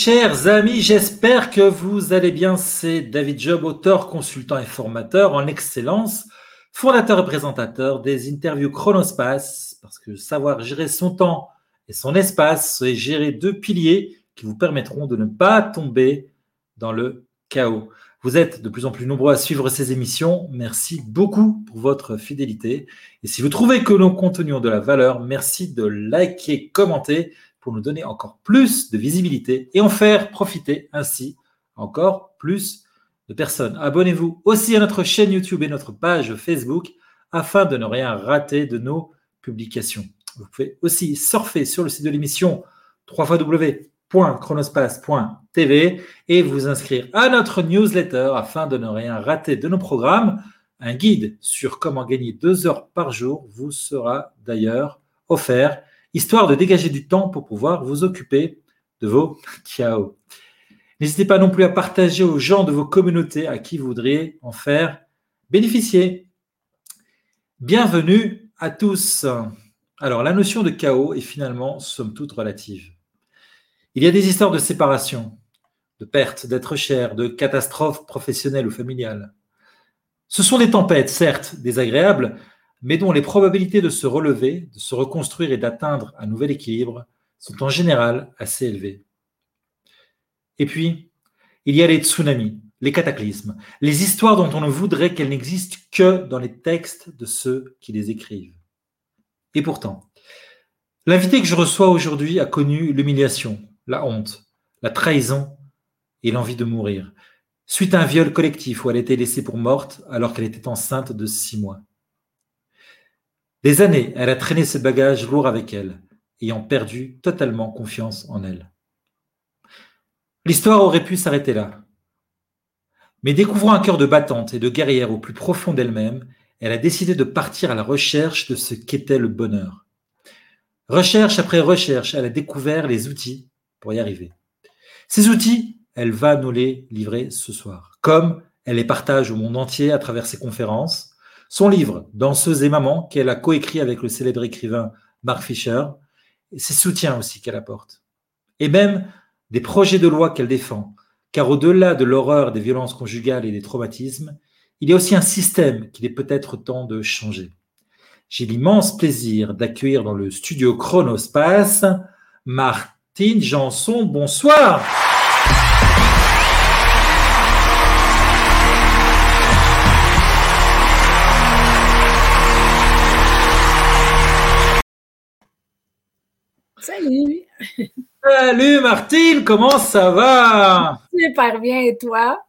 chers amis, j'espère que vous allez bien. C'est David Job, auteur, consultant et formateur en excellence, fondateur et présentateur des interviews Chronospace, parce que savoir gérer son temps et son espace, c'est gérer deux piliers qui vous permettront de ne pas tomber dans le chaos. Vous êtes de plus en plus nombreux à suivre ces émissions. Merci beaucoup pour votre fidélité. Et si vous trouvez que nos contenus ont de la valeur, merci de liker, commenter pour nous donner encore plus de visibilité et en faire profiter ainsi encore plus de personnes. Abonnez-vous aussi à notre chaîne YouTube et notre page Facebook afin de ne rien rater de nos publications. Vous pouvez aussi surfer sur le site de l'émission www.chronospace.tv et vous inscrire à notre newsletter afin de ne rien rater de nos programmes. Un guide sur comment gagner deux heures par jour vous sera d'ailleurs offert histoire de dégager du temps pour pouvoir vous occuper de vos ciao. N'hésitez pas non plus à partager aux gens de vos communautés à qui vous voudriez en faire bénéficier. Bienvenue à tous. Alors, la notion de chaos est finalement, somme toute, relative. Il y a des histoires de séparation, de perte d'être cher, de catastrophes professionnelles ou familiales. Ce sont des tempêtes, certes, désagréables, mais dont les probabilités de se relever, de se reconstruire et d'atteindre un nouvel équilibre sont en général assez élevées. Et puis, il y a les tsunamis, les cataclysmes, les histoires dont on ne voudrait qu'elles n'existent que dans les textes de ceux qui les écrivent. Et pourtant, l'invité que je reçois aujourd'hui a connu l'humiliation, la honte, la trahison et l'envie de mourir, suite à un viol collectif où elle été laissée pour morte alors qu'elle était enceinte de six mois. Des années, elle a traîné ce bagage lourd avec elle, ayant perdu totalement confiance en elle. L'histoire aurait pu s'arrêter là. Mais découvrant un cœur de battante et de guerrière au plus profond d'elle-même, elle a décidé de partir à la recherche de ce qu'était le bonheur. Recherche après recherche, elle a découvert les outils pour y arriver. Ces outils, elle va nous les livrer ce soir, comme elle les partage au monde entier à travers ses conférences, son livre, Danseuse et maman, qu'elle a coécrit avec le célèbre écrivain Mark Fisher, ses soutiens aussi qu'elle apporte. Et même des projets de loi qu'elle défend, car au-delà de l'horreur des violences conjugales et des traumatismes, il y a aussi un système qu'il est peut-être temps de changer. J'ai l'immense plaisir d'accueillir dans le studio Chronospace Martine Janson. Bonsoir. Salut! Salut Martine, comment ça va? Super bien, et toi?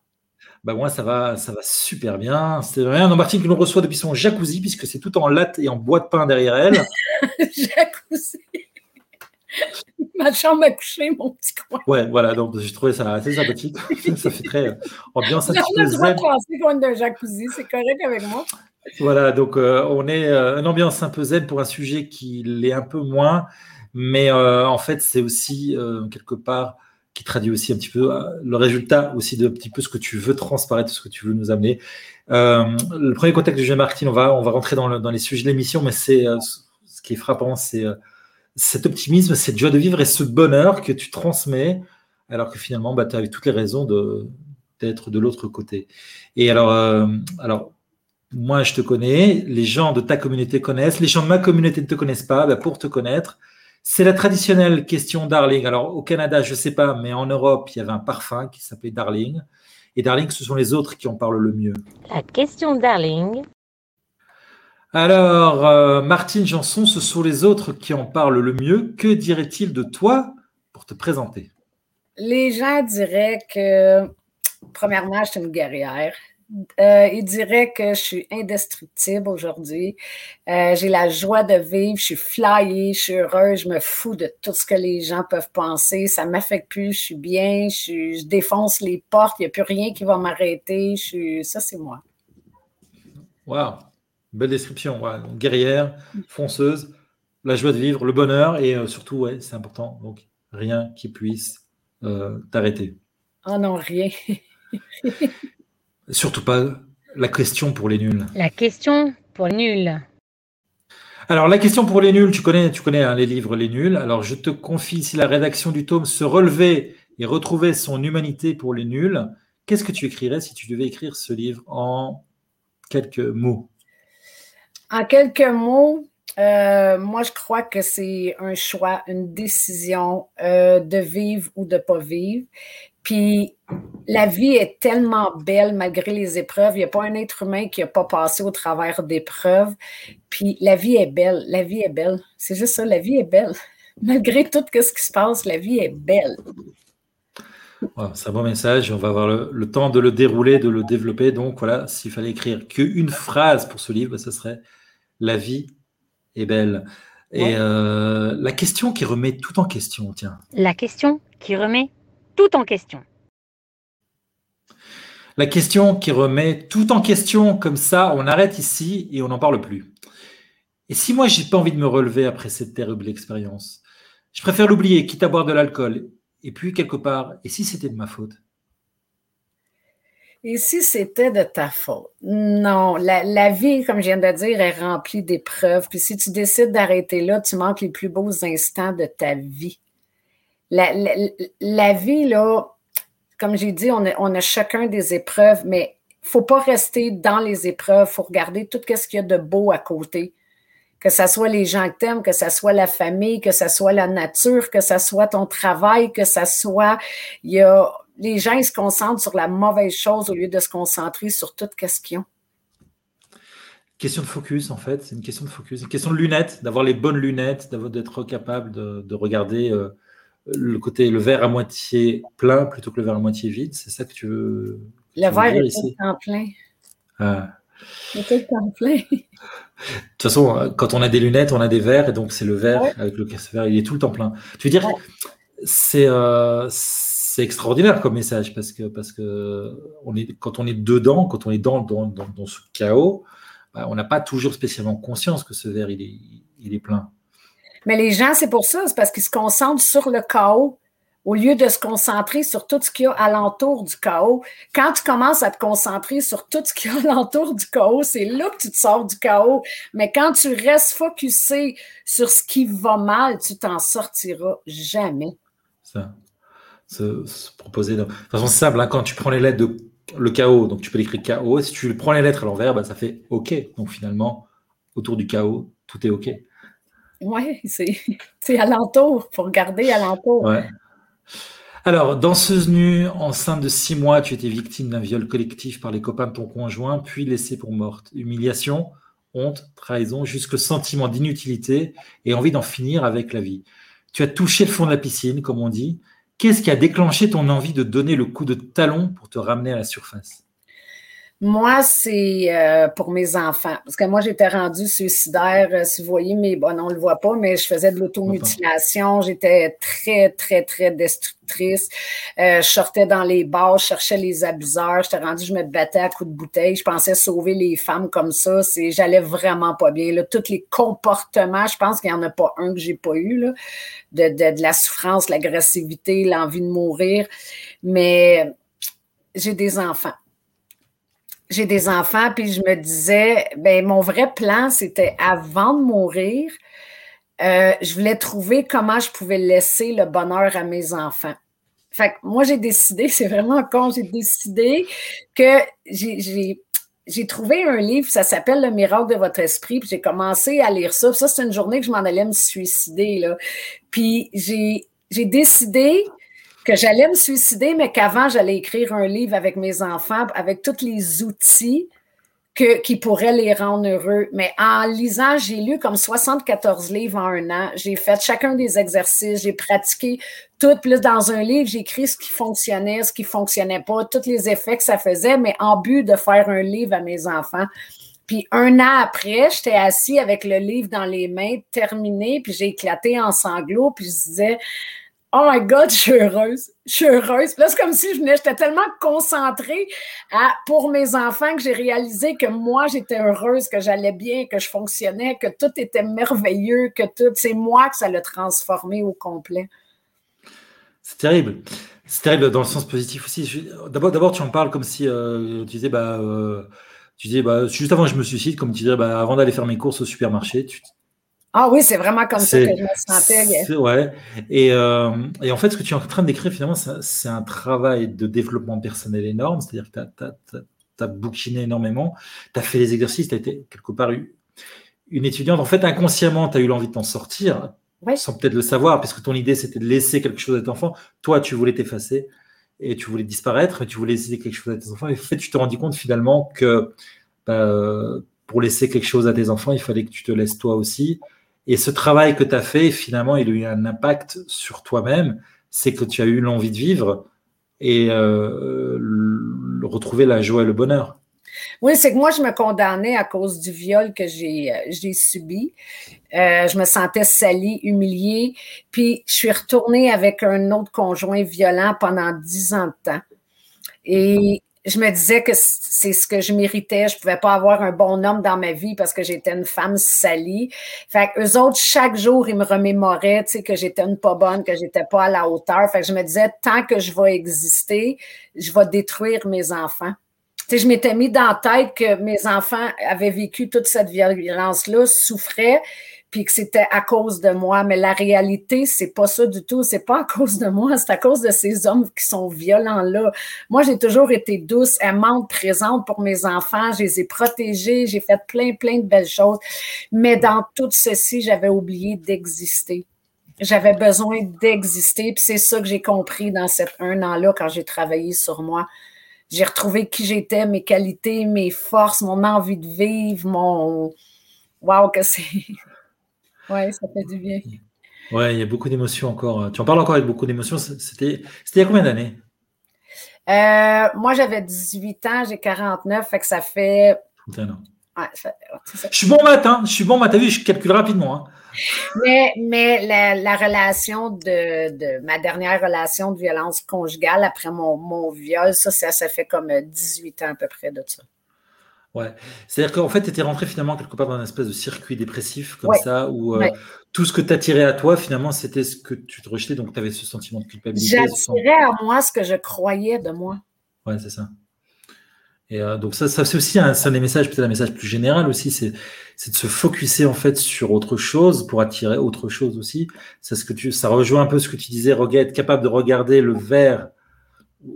Ben moi, ça va, ça va super bien. C'est rien. Non, Martine qui nous reçoit depuis son jacuzzi, puisque c'est tout en latte et en bois de pain derrière elle. jacuzzi! Ma chambre à coucher, mon petit coin. Ouais, voilà, donc j'ai trouvé ça assez sympathique. ça fait très euh, ambiance un petit peu zen. On a penser qu'on est d'un jacuzzi, c'est correct avec moi. Voilà, donc euh, on est euh, une ambiance un peu zen pour un sujet qui l'est un peu moins. Mais euh, en fait, c'est aussi euh, quelque part qui traduit aussi un petit peu euh, le résultat aussi de petit peu ce que tu veux transparaître, ce que tu veux nous amener. le premier contact du jeune Martin, on va, on va rentrer dans, dans les sujets de l'émission, mais c'est ce qui est frappant, c'est cet optimisme, cette joie de vivre et ce bonheur que tu transmets, alors que finalement, bah, tu avais toutes les raisons d'être de l'autre côté. Et alors, alors, moi, je te connais, les gens de ta communauté connaissent, les gens de ma communauté ne te connaissent pas. Bah, pour te connaître, c'est la traditionnelle question Darling. Alors au Canada, je ne sais pas, mais en Europe, il y avait un parfum qui s'appelait Darling. Et Darling, ce sont les autres qui en parlent le mieux. La question Darling. Alors, euh, Martine Janson, ce sont les autres qui en parlent le mieux. Que dirait-il de toi pour te présenter? Les gens diraient que, premièrement, je suis une guerrière. Euh, il dirait que je suis indestructible aujourd'hui. Euh, j'ai la joie de vivre, je suis flyée, je suis heureuse, je me fous de tout ce que les gens peuvent penser. Ça ne m'affecte plus, je suis bien, je, défonce les portes, il n'y a plus rien qui va m'arrêter. Ça, c'est moi. Wow, belle description. Guerrière, fonceuse, la joie de vivre, le bonheur et euh, surtout, ouais, c'est important. Donc, rien qui puisse t'arrêter. Oh non, rien. Surtout pas la question pour les nuls. La question pour les nuls. Alors, la question pour les nuls, tu connais, tu connais hein, les livres Les Nuls. Alors, je te confie ici la rédaction du tome Se relever et retrouver son humanité pour les nuls, qu'est-ce que tu écrirais si tu devais écrire ce livre en quelques mots? En quelques mots, euh, moi, je crois que c'est un choix, une décision euh, de vivre ou de ne pas vivre. Puis la vie est tellement belle malgré les épreuves. Il n'y a pas un être humain qui n'a pas passé au travers d'épreuves. Puis la vie est belle. La vie est belle. C'est juste ça, la vie est belle. Malgré tout ce qui se passe, la vie est belle. c'est un bon message. On va avoir le, temps de le dérouler, de le développer. Donc voilà, s'il fallait écrire qu'une phrase pour ce livre, ce serait La vie est belle. Et euh, la question qui remet tout en question, tiens. La question qui remet tout en question. La question qui remet tout en question, comme ça, on arrête ici et on n'en parle plus. Et si moi, j'ai pas envie de me relever après cette terrible expérience, je préfère l'oublier, quitte à boire de l'alcool. Et puis, quelque part, et si c'était de ma faute? Et si c'était de ta faute? Non, la, la, vie, comme je viens de dire, est remplie d'épreuves. Puis si tu décides d'arrêter là, tu manques les plus beaux instants de ta vie la, vie, là, comme j'ai dit, on a, chacun des épreuves, mais il ne faut pas rester dans les épreuves. Il faut regarder tout ce qu'il y a de beau à côté. Que ce soit les gens que tu aimes, que ce soit la famille, que ce soit la nature, que ce soit ton travail, que ce soit. Il y a, les gens ils se concentrent sur la mauvaise chose au lieu de se concentrer sur tout ce qu'ils ont. Question de focus, en fait. C'est une question de focus. Une question de lunettes, d'avoir les bonnes lunettes, d'être capable de, regarder. Euh, le côté le verre à moitié plein plutôt que le verre à moitié vide C'est ça que tu veux Le verre est temps plein. Ah. Temps plein. De toute façon, quand on a des lunettes, on a des verres, et donc c'est le verre avec le verre, il est tout le temps plein. Tu veux dire, c'est euh, c'est extraordinaire comme message parce que parce que on est quand on est dedans, quand on est dans dans, dans, ce chaos, bah, on n'a pas toujours spécialement conscience que ce verre il est il est plein. Mais les gens, c'est pour ça, c'est parce qu'ils se concentrent sur le chaos au lieu de se concentrer sur tout ce qu'il y a alentour du chaos. Quand tu commences à te concentrer sur tout ce qu'il y a alentour du chaos, c'est là que tu te sors du chaos. Mais quand tu restes focusé sur ce qui va mal, tu t'en sortiras jamais. Ça. Se, proposer. De, façon simple, hein, quand tu prends les lettres de le chaos, donc tu peux l'écrire chaos, si tu prends les lettres à l'envers, bah, ça fait OK. Donc finalement, autour du chaos, tout est OK. Oui, c'est alentour. Il faut regarder alentour. Ouais. Alors, danseuse nue, enceinte de six mois, tu étais victime d'un viol collectif par les copains de ton conjoint, puis laissée pour morte. Humiliation, honte, trahison, jusque sentiment d'inutilité et envie d'en finir avec la vie. Tu as touché le fond de la piscine, comme on dit. Qu'est-ce qui a déclenché ton envie de donner le coup de talon pour te ramener à la surface? Moi, c'est euh, pour mes enfants. Parce que moi, j'étais rendue suicidaire. Euh, si vous voyez, mais bon, on ne le voit pas, mais je faisais de l'automutilation. J'étais très, très, très destructrice. Euh, je sortais dans les bars, je cherchais les abuseurs. J'étais rendue, je me battais à coups de bouteille. Je pensais sauver les femmes comme ça. C'est, j'allais vraiment pas bien. Là. Tous les comportements, je pense qu'il n'y en a pas un que j'ai pas eu. De, de, de la souffrance, l'agressivité, l'envie de mourir. Mais j'ai des enfants j'ai des enfants, puis je me disais, ben mon vrai plan, c'était avant de mourir, euh, je voulais trouver comment je pouvais laisser le bonheur à mes enfants. Fait que moi, j'ai décidé, c'est vraiment con, j'ai décidé que j'ai trouvé un livre, ça s'appelle Le miracle de votre esprit, puis j'ai commencé à lire ça. ça, c'est une journée que je m'en allais me suicider. Là. Puis j'ai décidé que j'allais me suicider, mais qu'avant, j'allais écrire un livre avec mes enfants, avec tous les outils que, qui pourraient les rendre heureux. Mais en lisant, j'ai lu comme 74 livres en un an. J'ai fait chacun des exercices, j'ai pratiqué tout. Plus dans un livre, j'ai écrit ce qui fonctionnait, ce qui fonctionnait pas, tous les effets que ça faisait, mais en but de faire un livre à mes enfants. Puis un an après, j'étais assis avec le livre dans les mains, terminé, puis j'ai éclaté en sanglots, puis je disais, Oh my God, je suis heureuse. Je suis heureuse. là, c'est comme si je venais, j'étais tellement concentrée à, pour mes enfants que j'ai réalisé que moi, j'étais heureuse, que j'allais bien, que je fonctionnais, que tout était merveilleux, que tout, c'est moi que ça l'a transformé au complet. C'est terrible. C'est terrible dans le sens positif aussi. D'abord, tu en parles comme si euh, tu disais, bah, euh, tu disais, bah, juste avant je me suicide, comme tu disais, bah, avant d'aller faire mes courses au supermarché, Ah oui, c'est vraiment comme ça que je me sentais. Ouais. Et, euh, et, en fait, ce que tu es en train de décrire, finalement, c'est un travail de développement personnel énorme. C'est-à-dire que tu as, bouquiné énormément, tu as fait les exercices, tu as été quelque part une étudiante. En fait, inconsciemment, tu as eu l'envie de t'en sortir, sans peut-être le savoir, puisque ton idée, c'était de laisser quelque chose à tes enfants. Toi, tu voulais t'effacer et tu voulais disparaître, et tu voulais laisser quelque chose à tes enfants. Et en fait, tu te rendis compte finalement que bah, pour laisser quelque chose à tes enfants, il fallait que tu te laisses toi aussi et ce travail que tu as fait, finalement, il a eu un impact sur toi-même. C'est que tu as eu l'envie de vivre et euh, retrouver la joie et le bonheur. Oui, c'est que moi, je me condamnais à cause du viol que j'ai, euh, subi. Euh, je me sentais salie, humiliée. Puis, je suis retournée avec un autre conjoint violent pendant dix ans de temps. Et je me disais que c'est ce que je méritais. Je pouvais pas avoir un bon homme dans ma vie parce que j'étais une femme salie. Fait que eux autres, chaque jour, ils me remémoraient, tu sais, que j'étais une pas bonne, que j'étais pas à la hauteur. Fait que je me disais, tant que je vais exister, je vais détruire mes enfants. Tu sais, je m'étais mis dans la tête que mes enfants avaient vécu toute cette violence-là, souffraient, puis que c'était à cause de moi. Mais la réalité, c'est pas ça du tout. C'est pas à cause de moi, c'est à cause de ces hommes qui sont violents là. Moi, j'ai toujours été douce, aimante, présente pour mes enfants. Je les ai protégés. J'ai fait plein, plein de belles choses. Mais dans tout ceci, j'avais oublié d'exister. J'avais besoin d'exister. Puis c'est ça que j'ai compris dans cet un an-là quand j'ai travaillé sur moi. J'ai retrouvé qui j'étais, mes qualités, mes forces, mon envie de vivre, mon. Wow, que c'est. Oui, ça fait du bien. Ouais, il y a beaucoup d'émotions encore. Tu en parles encore avec beaucoup d'émotions. C'était il y a combien d'années? Euh, moi, j'avais 18 ans, j'ai 49, fait que ça fait. Ouais, ça, Je suis bon matin, je suis bon matin, vu, je calcule rapidement. Hein. Mais, mais la, relation de, de, ma dernière relation de violence conjugale après mon, mon viol, ça, ça, ça fait comme 18 ans à peu près de ça. Ouais. C'est-à-dire qu'en fait, tu étais rentré finalement quelque part dans un espèce de circuit dépressif comme ça, où euh, tout ce que tu attirais à toi, finalement, c'était ce que tu te rejetais, donc tu avais ce sentiment de culpabilité. J'attirais à moi ce que je croyais de moi. Ouais, c'est ça. Et euh, donc ça, ça c'est aussi un, un des messages, peut-être un message plus général aussi, c'est, c'est de se focuser en fait sur autre chose pour attirer autre chose aussi. C'est ce que tu, ça rejoint un peu ce que tu disais, être capable de regarder le verre,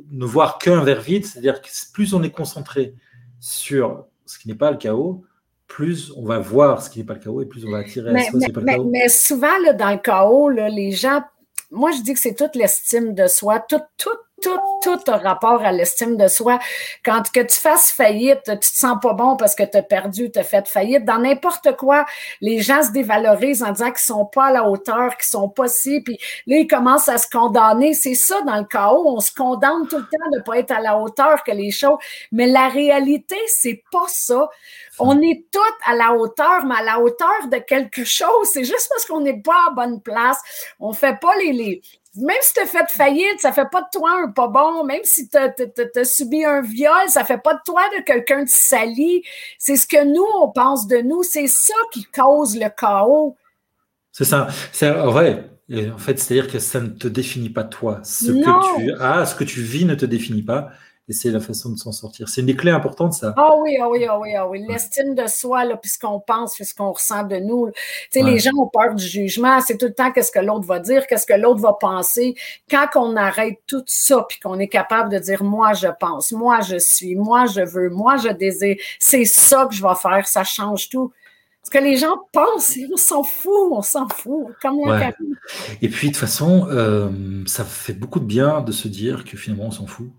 ne voir qu'un verre vide, c'est-à-dire que plus on est concentré sur ce qui n'est pas le chaos, plus on va voir ce qui n'est pas le chaos et plus on va attirer mais, à ce pas le chaos. Mais souvent, là, dans le chaos, là, les gens, moi je dis que c'est toute l'estime de soi, tout, tout tout, tout a rapport à l'estime de soi. Quand que tu fasses faillite, tu te sens pas bon parce que tu as perdu, tu as fait faillite. Dans n'importe quoi, les gens se dévalorisent en disant qu'ils sont pas à la hauteur, qu'ils sont pas si, puis là, ils commencent à se condamner. C'est ça dans le chaos. On se condamne tout le temps de pas être à la hauteur que les choses. Mais la réalité, c'est pas ça. On est toutes à la hauteur, mais à la hauteur de quelque chose. C'est juste parce qu'on n'est pas à bonne place. On fait pas les, les même si tu as fait faillite, ça fait pas de toi un pas bon. Même si tu as, subi un viol, ça fait pas de toi de quelqu'un de sali. C'est ce que nous, on pense de nous. C'est ça qui cause le chaos. C'est ça. C'est vrai. En fait, c'est-à-dire que ça ne te définit pas toi. Ce que tu as, ce que tu vis ne te définit pas et c'est la façon de s'en sortir. C'est une des clés importantes, ça. Ah oui, ah oui, ah oui, ah oui. L'estime de soi, là, puis ce qu'on pense, puis ce qu'on ressent de nous. Tu sais, les gens ont peur du jugement. C'est tout le temps qu'est-ce que l'autre va dire, qu'est-ce que l'autre va penser. Quand on arrête tout ça, puis qu'on est capable de dire, moi, je pense, moi, je suis, moi, je veux, moi, je désire, c'est ça que je vais faire, ça change tout. Ce que les gens pensent, on s'en fout, on s'en fout. Comme Et puis, de toute façon, euh, ça fait beaucoup de bien de se dire que finalement, on s'en fout.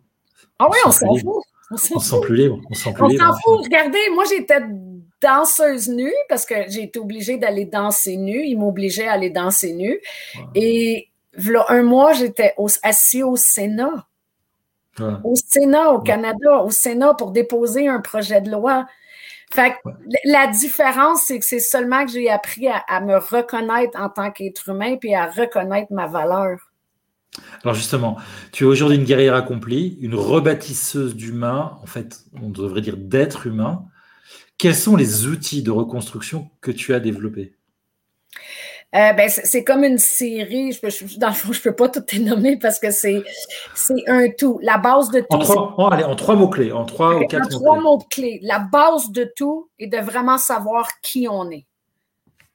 Ah oui, on s'en fout. On s'en sent plus libre. On s'en fout. Regardez, moi, j'étais danseuse nue parce que j'ai été obligée d'aller danser nue. Ils m'obligeaient à aller danser nue. Et un mois, j'étais assis au Sénat. Au Sénat, au Canada, au Sénat pour déposer un projet de loi. Fait la différence, c'est que c'est seulement que j'ai appris à, à, me reconnaître en tant qu'être humain puis à reconnaître ma valeur. Alors justement, tu es aujourd'hui une guerrière accomplie, une rebâtisseuse d'humains, en fait, on devrait dire d'être humain. Quels sont les outils de reconstruction que tu as développés? Euh, ben, c'est comme une série. Je dans le fond, je ne peux pas tout les nommer parce que c'est un tout. La base de tout. En trois, en trois mots-clés, en trois ou quatre mots-clés. trois mots-clés. La base de tout est de vraiment savoir qui on est.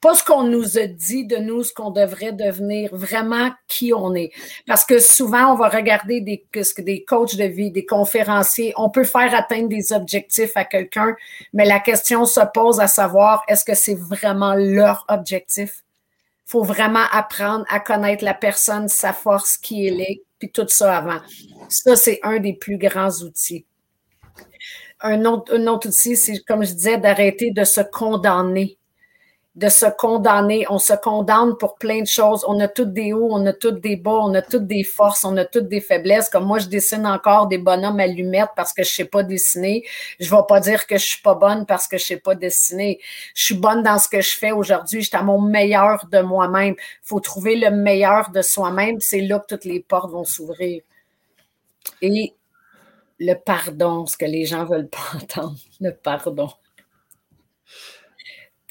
Pas ce qu'on nous a dit de nous, ce qu'on devrait devenir, vraiment qui on est. Parce que souvent, on va regarder des, des coachs de vie, des conférenciers. On peut faire atteindre des objectifs à quelqu'un, mais la question se pose à savoir, est-ce que c'est vraiment leur objectif? faut vraiment apprendre à connaître la personne, sa force, qui elle est, puis tout ça avant. Ça, c'est un des plus grands outils. Un autre, un autre outil, c'est, comme je disais, d'arrêter de se condamner de se condamner. On se condamne pour plein de choses. On a toutes des hauts, on a toutes des bas, on a toutes des forces, on a toutes des faiblesses. Comme moi, je dessine encore des bonhommes allumettes parce que je sais pas dessiner. Je vais pas dire que je suis pas bonne parce que je sais pas dessiner. Je suis bonne dans ce que je fais aujourd'hui. Je suis à mon meilleur de moi-même. Faut trouver le meilleur de soi-même. C'est là que toutes les portes vont s'ouvrir. Et le pardon, ce que les gens veulent pas entendre, le pardon.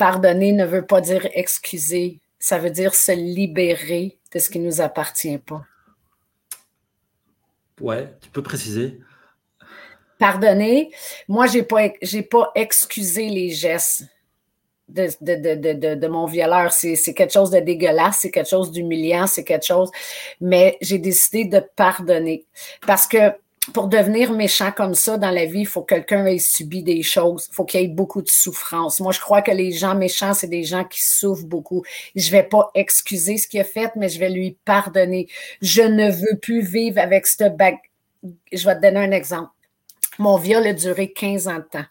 Pardonner ne veut pas dire excuser, ça veut dire se libérer de ce qui ne nous appartient pas. Ouais, tu peux préciser. Pardonner, moi, je n'ai pas, pas excusé les gestes de, de, mon violeur. C'est quelque chose de dégueulasse, c'est quelque chose d'humiliant, c'est quelque chose. Mais j'ai décidé de pardonner parce que pour devenir méchant comme ça dans la vie, il faut que quelqu'un ait subi des choses. Il faut qu'il y ait beaucoup de souffrance. Moi, je crois que les gens méchants, c'est des gens qui souffrent beaucoup. Je vais pas excuser ce qu'il a fait, mais je vais lui pardonner. Je ne veux plus vivre avec ce bague. Je vais te donner un exemple. Mon viol a duré 15 ans de temps.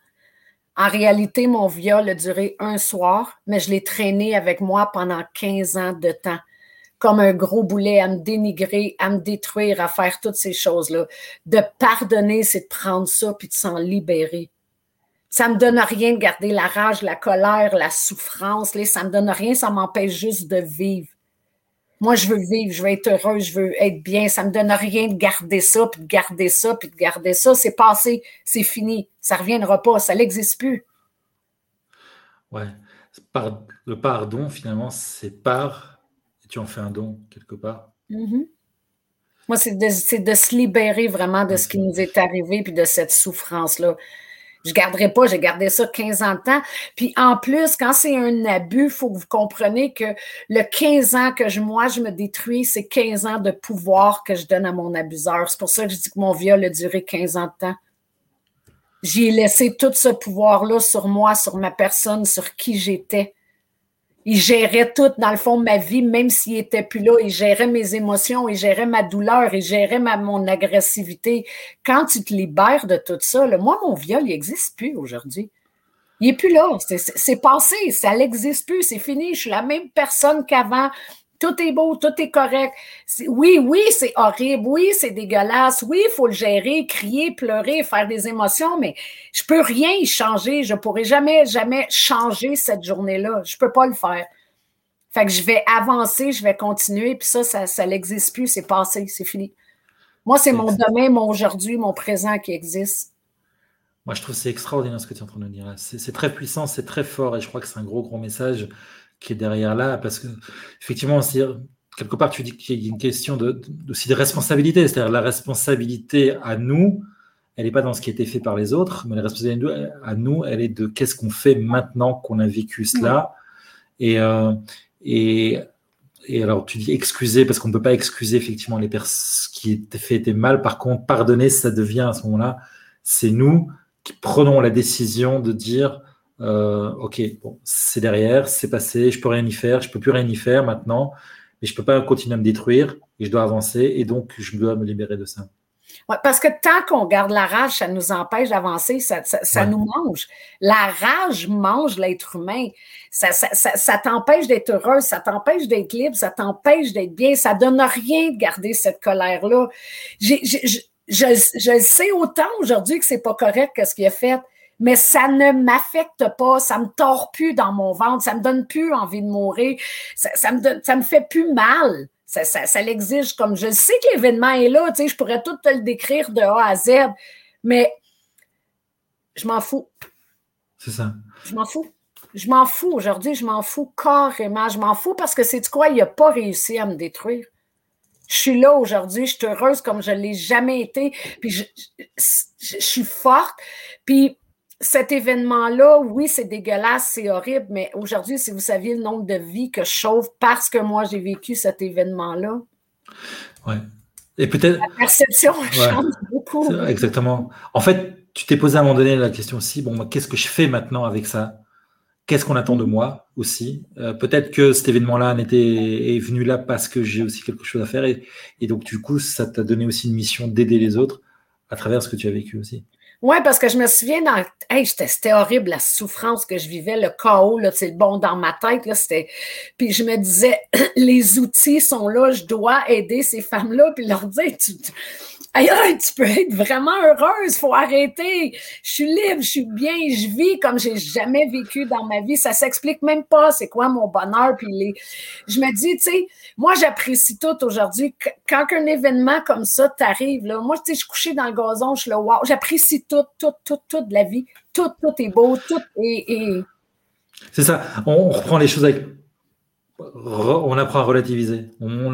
En réalité, mon viol a duré un soir, mais je l'ai traîné avec moi pendant 15 ans de temps comme un gros boulet à me dénigrer, à me détruire, à faire toutes ces choses-là. De pardonner, c'est de prendre ça puis de s'en libérer. Ça me donne rien de garder la rage, la colère, la souffrance. Là, ça me donne rien, ça m'empêche juste de vivre. Moi, je veux vivre, je veux être heureux, je veux être bien. Ça me donne rien de garder ça, puis de garder ça, puis de garder ça. C'est passé, c'est fini. Ça ne reviendra pas, ça n'existe plus. Ouais. Le pardon, finalement, c'est par tu en fais un don quelque part. Mm-hmm. Moi, c'est de, se libérer vraiment de ce qui nous est arrivé puis de cette souffrance-là. Je ne garderai pas, j'ai gardé ça 15 ans de temps. Puis en plus, quand c'est un abus, il faut que vous compreniez que le 15 ans que moi, je me détruis, c'est 15 ans de pouvoir que je donne à mon abuseur. C'est pour ça que je dis que mon viol a duré 15 ans de temps. J'ai laissé tout ce pouvoir-là sur moi, sur ma personne, sur qui j'étais il gérait tout, dans le fond, ma vie, même s'il n'était plus là. Il gérait mes émotions, il gérait ma douleur, il gérait ma, mon agressivité. Quand tu te libères de tout ça, moi, mon viol, il n'existe plus aujourd'hui. Il n'est plus là. C'est passé. Ça n'existe plus. C'est fini. Je suis la même personne qu'avant tout est beau, tout est correct. oui, oui, c'est horrible, oui, c'est dégueulasse, oui, il faut le gérer, crier, pleurer, faire des émotions, mais je peux rien y changer. Je pourrai jamais, jamais changer cette journée-là. Je peux pas le faire. Fait que je vais avancer, je vais continuer, puis ça, ça, ça n'existe plus, c'est passé, c'est fini. Moi, c'est mon demain, mon aujourd'hui, mon présent qui existe. Moi, je trouve c'est extraordinaire ce que tu es en train de dire. C'est très puissant, c'est très fort, et je crois que c'est un gros, gros message qui est derrière là, parce que effectivement, quelque part, tu dis qu'il y a une question de, aussi de responsabilité, c'est-à-dire la responsabilité à nous, elle n'est pas dans ce qui a été fait par les autres, mais la responsabilité à nous, elle est de qu'est-ce qu'on fait maintenant qu'on a vécu cela. Et, euh, et, et, alors, tu dis excuser, parce qu'on ne peut pas excuser effectivement les personnes qui étaient fait était mal. Par contre, pardonner, ça devient à ce moment-là, c'est nous qui prenons la décision de dire euh, ok, bon, c'est derrière, c'est passé, je peux rien y faire, je peux plus rien y faire maintenant, mais je peux pas continuer à me détruire et je dois avancer et donc je dois me libérer de ça. Ouais, parce que tant qu'on garde la rage, ça nous empêche d'avancer, ça, ça, nous mange. La rage mange l'être humain. Ça, ça t'empêche d'être heureux, ça t'empêche d'être libre, ça t'empêche d'être bien. Ça donne rien de garder cette colère-là. Je, je, je, sais autant aujourd'hui que c'est pas correct que ce qu'il a fait mais ça ne m'affecte pas, ça me tord plus dans mon ventre, ça me donne plus envie de mourir, ça, ça me donne, ça me fait plus mal. Ça, ça, ça l'exige comme je sais que l'événement est là, tu sais, je pourrais tout te le décrire de A à Z, mais je m'en fous. C'est ça. Je m'en fous. Je m'en fous aujourd'hui, je m'en fous carrément. Je m'en fous parce que c'est quoi, il n'a pas réussi à me détruire. Je suis là aujourd'hui, je suis heureuse comme je ne l'ai jamais été, puis je, je, je, suis forte, puis cet événement-là, oui, c'est dégueulasse, c'est horrible, mais aujourd'hui, si vous saviez le nombre de vies que je sauve parce que moi, j'ai vécu cet événement-là. Ouais. Et peut-être. La perception change beaucoup. Exactement. En fait, tu t'es posé à un moment donné la question aussi bon, qu'est-ce que je fais maintenant avec ça? Qu'est-ce qu'on attend de moi aussi? Euh, Peut-être que cet événement-là est venu là parce que j'ai aussi quelque chose à faire. Et, et donc, du coup, ça t'a donné aussi une mission d'aider les autres à travers ce que tu as vécu aussi. Oui, parce que je me souviens, dans... hey, c'était horrible la souffrance que je vivais, le chaos, là, c'est bon dans ma tête. Là, puis je me disais, les outils sont là, je dois aider ces femmes-là, puis leur dire, tu, aïe, tu peux être vraiment heureuse, faut arrêter. Je suis libre, je suis bien, je vis comme j'ai jamais vécu dans ma vie. Ça s'explique même pas c'est quoi mon bonheur. Puis les... je me dis, tu sais, moi, j'apprécie tout aujourd'hui. Quand un événement comme ça t'arrive, là, moi, tu sais, je suis couchée dans le gazon, je suis là, wow, j'apprécie tout, tout, tout, tout de la vie. Tout, tout est beau, tout est... C'est ça. On reprend les choses avec on apprend à relativiser. On,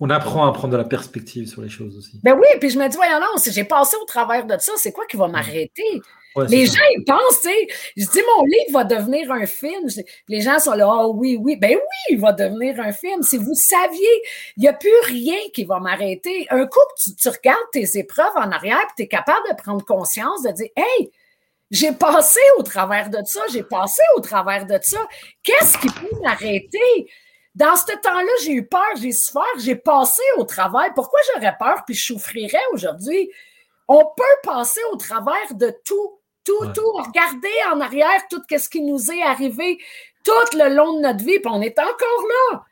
on, apprend à prendre de la perspective sur les choses aussi. Ben oui, puis je me dis, voyons non, si j'ai passé au travers de ça, c'est quoi qui va m'arrêter? les gens, ils pensent, tu sais, je dis, mon livre va devenir un film. Les gens sont là, oh oui, oui. Ben oui, il va devenir un film. Si vous saviez, il n'y a plus rien qui va m'arrêter. Un coup tu, tu, regardes tes épreuves en arrière, puis tu es capable de prendre conscience, de dire, hey, j'ai passé au travers de ça, j'ai passé au travers de ça. Qu'est-ce qui peut m'arrêter? Dans ce temps-là, j'ai eu peur, j'ai souffert, j'ai passé au travers. Pourquoi j'aurais peur puis je souffrirais aujourd'hui? On peut passer au travers de tout, tout, tout. Regarder en arrière tout ce qui nous est arrivé tout le long de notre vie, puis on est encore là.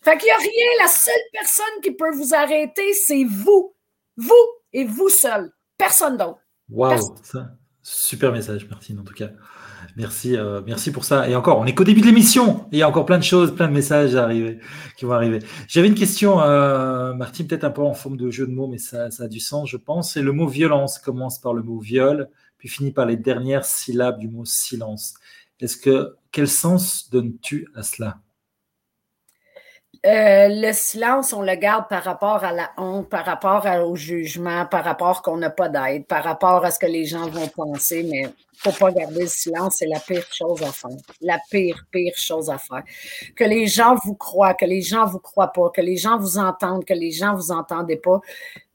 Fait qu'il n'y a rien. La seule personne qui peut vous arrêter, c'est vous. Vous et vous seul. Personne d'autre. Wow, ça, Super message, Martine, en tout cas. Merci, euh, merci pour ça. Et encore, on n'est qu'au début de l'émission. Il y a encore plein de choses, plein de messages à arriver, qui vont arriver. J'avais une question, euh, Martine, peut-être un peu en forme de jeu de mots, mais ça, ça a du sens, je pense. C'est le mot violence commence par le mot viol, puis finit par les dernières syllabes du mot silence. Est-ce que quel sens donnes-tu à cela? Euh, le silence, on le garde par rapport à la honte, par rapport au jugement, par rapport qu'on n'a pas d'aide, par rapport à ce que les gens vont penser, mais faut pas garder le silence, c'est la pire chose à faire. La pire, pire chose à faire. Que les gens vous croient, que les gens vous croient pas, que les gens vous entendent, que les gens vous entendent pas.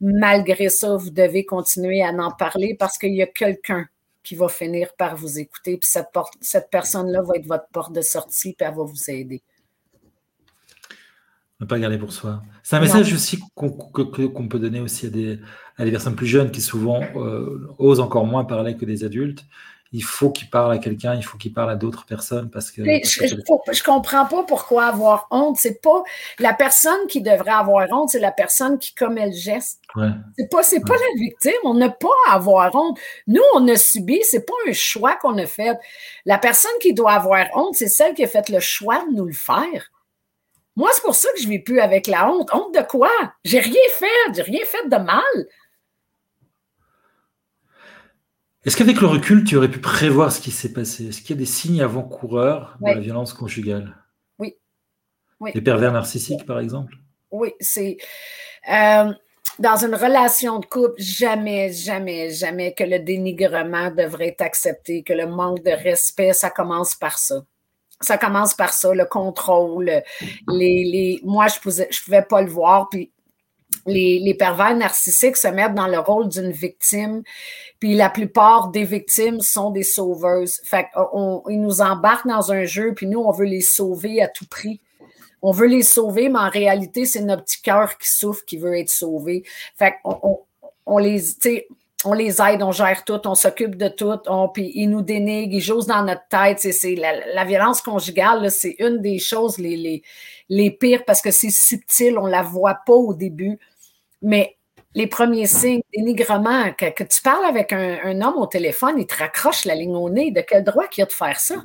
Malgré ça, vous devez continuer à en parler parce qu'il y a quelqu'un qui va finir par vous écouter, puis cette, cette personne-là va être votre porte de sortie, puis elle va vous aider. Ne pas garder pour soi. C'est un message aussi qu'on peut donner aussi à des, à des, personnes plus jeunes qui souvent euh, osent encore moins parler que des adultes. Il faut qu'ils parlent à quelqu'un, il faut qu'ils parlent à d'autres personnes parce que. je, je, comprends pas pourquoi avoir honte. C'est pas la personne qui devrait avoir honte, c'est la personne qui commet le geste. Ouais. C'est pas, pas la victime. On n'a pas à avoir honte. Nous, on a subi. C'est pas un choix qu'on a fait. La personne qui doit avoir honte, c'est celle qui a fait le choix de nous le faire. Moi, c'est pour ça que je ne vis plus avec la honte. Honte de quoi? J'ai rien fait, j'ai rien fait de mal. Est-ce qu'avec le recul, tu aurais pu prévoir ce qui s'est passé? Est-ce qu'il y a des signes avant-coureurs de la violence conjugale? Oui. oui. Les pervers narcissiques, par exemple? Oui, c'est. Euh, dans une relation de couple, jamais, jamais, jamais que le dénigrement devrait être accepté, que le manque de respect, ça commence par ça ça commence par ça, le contrôle. Les, les, moi, je ne pouvais pas le voir. Puis les, les, pervers narcissiques se mettent dans le rôle d'une victime. Puis la plupart des victimes sont des sauveuses. Fait on, ils nous embarquent dans un jeu, puis nous, on veut les sauver à tout prix. On veut les sauver, mais en réalité, c'est notre petit cœur qui souffre, qui veut être sauvé. Fait on, on, on les, on les aide, on gère tout, on s'occupe de tout, puis ils nous dénigrent, ils jouent dans notre tête. C'est, la, violence conjugale, c'est une des choses les, les, les pires parce que c'est subtil, on la voit pas au début. Mais les premiers signes, dénigrement, que, que tu parles avec un, homme au téléphone, il te raccroche la ligne au nez. De quel droit qu'il a de faire ça?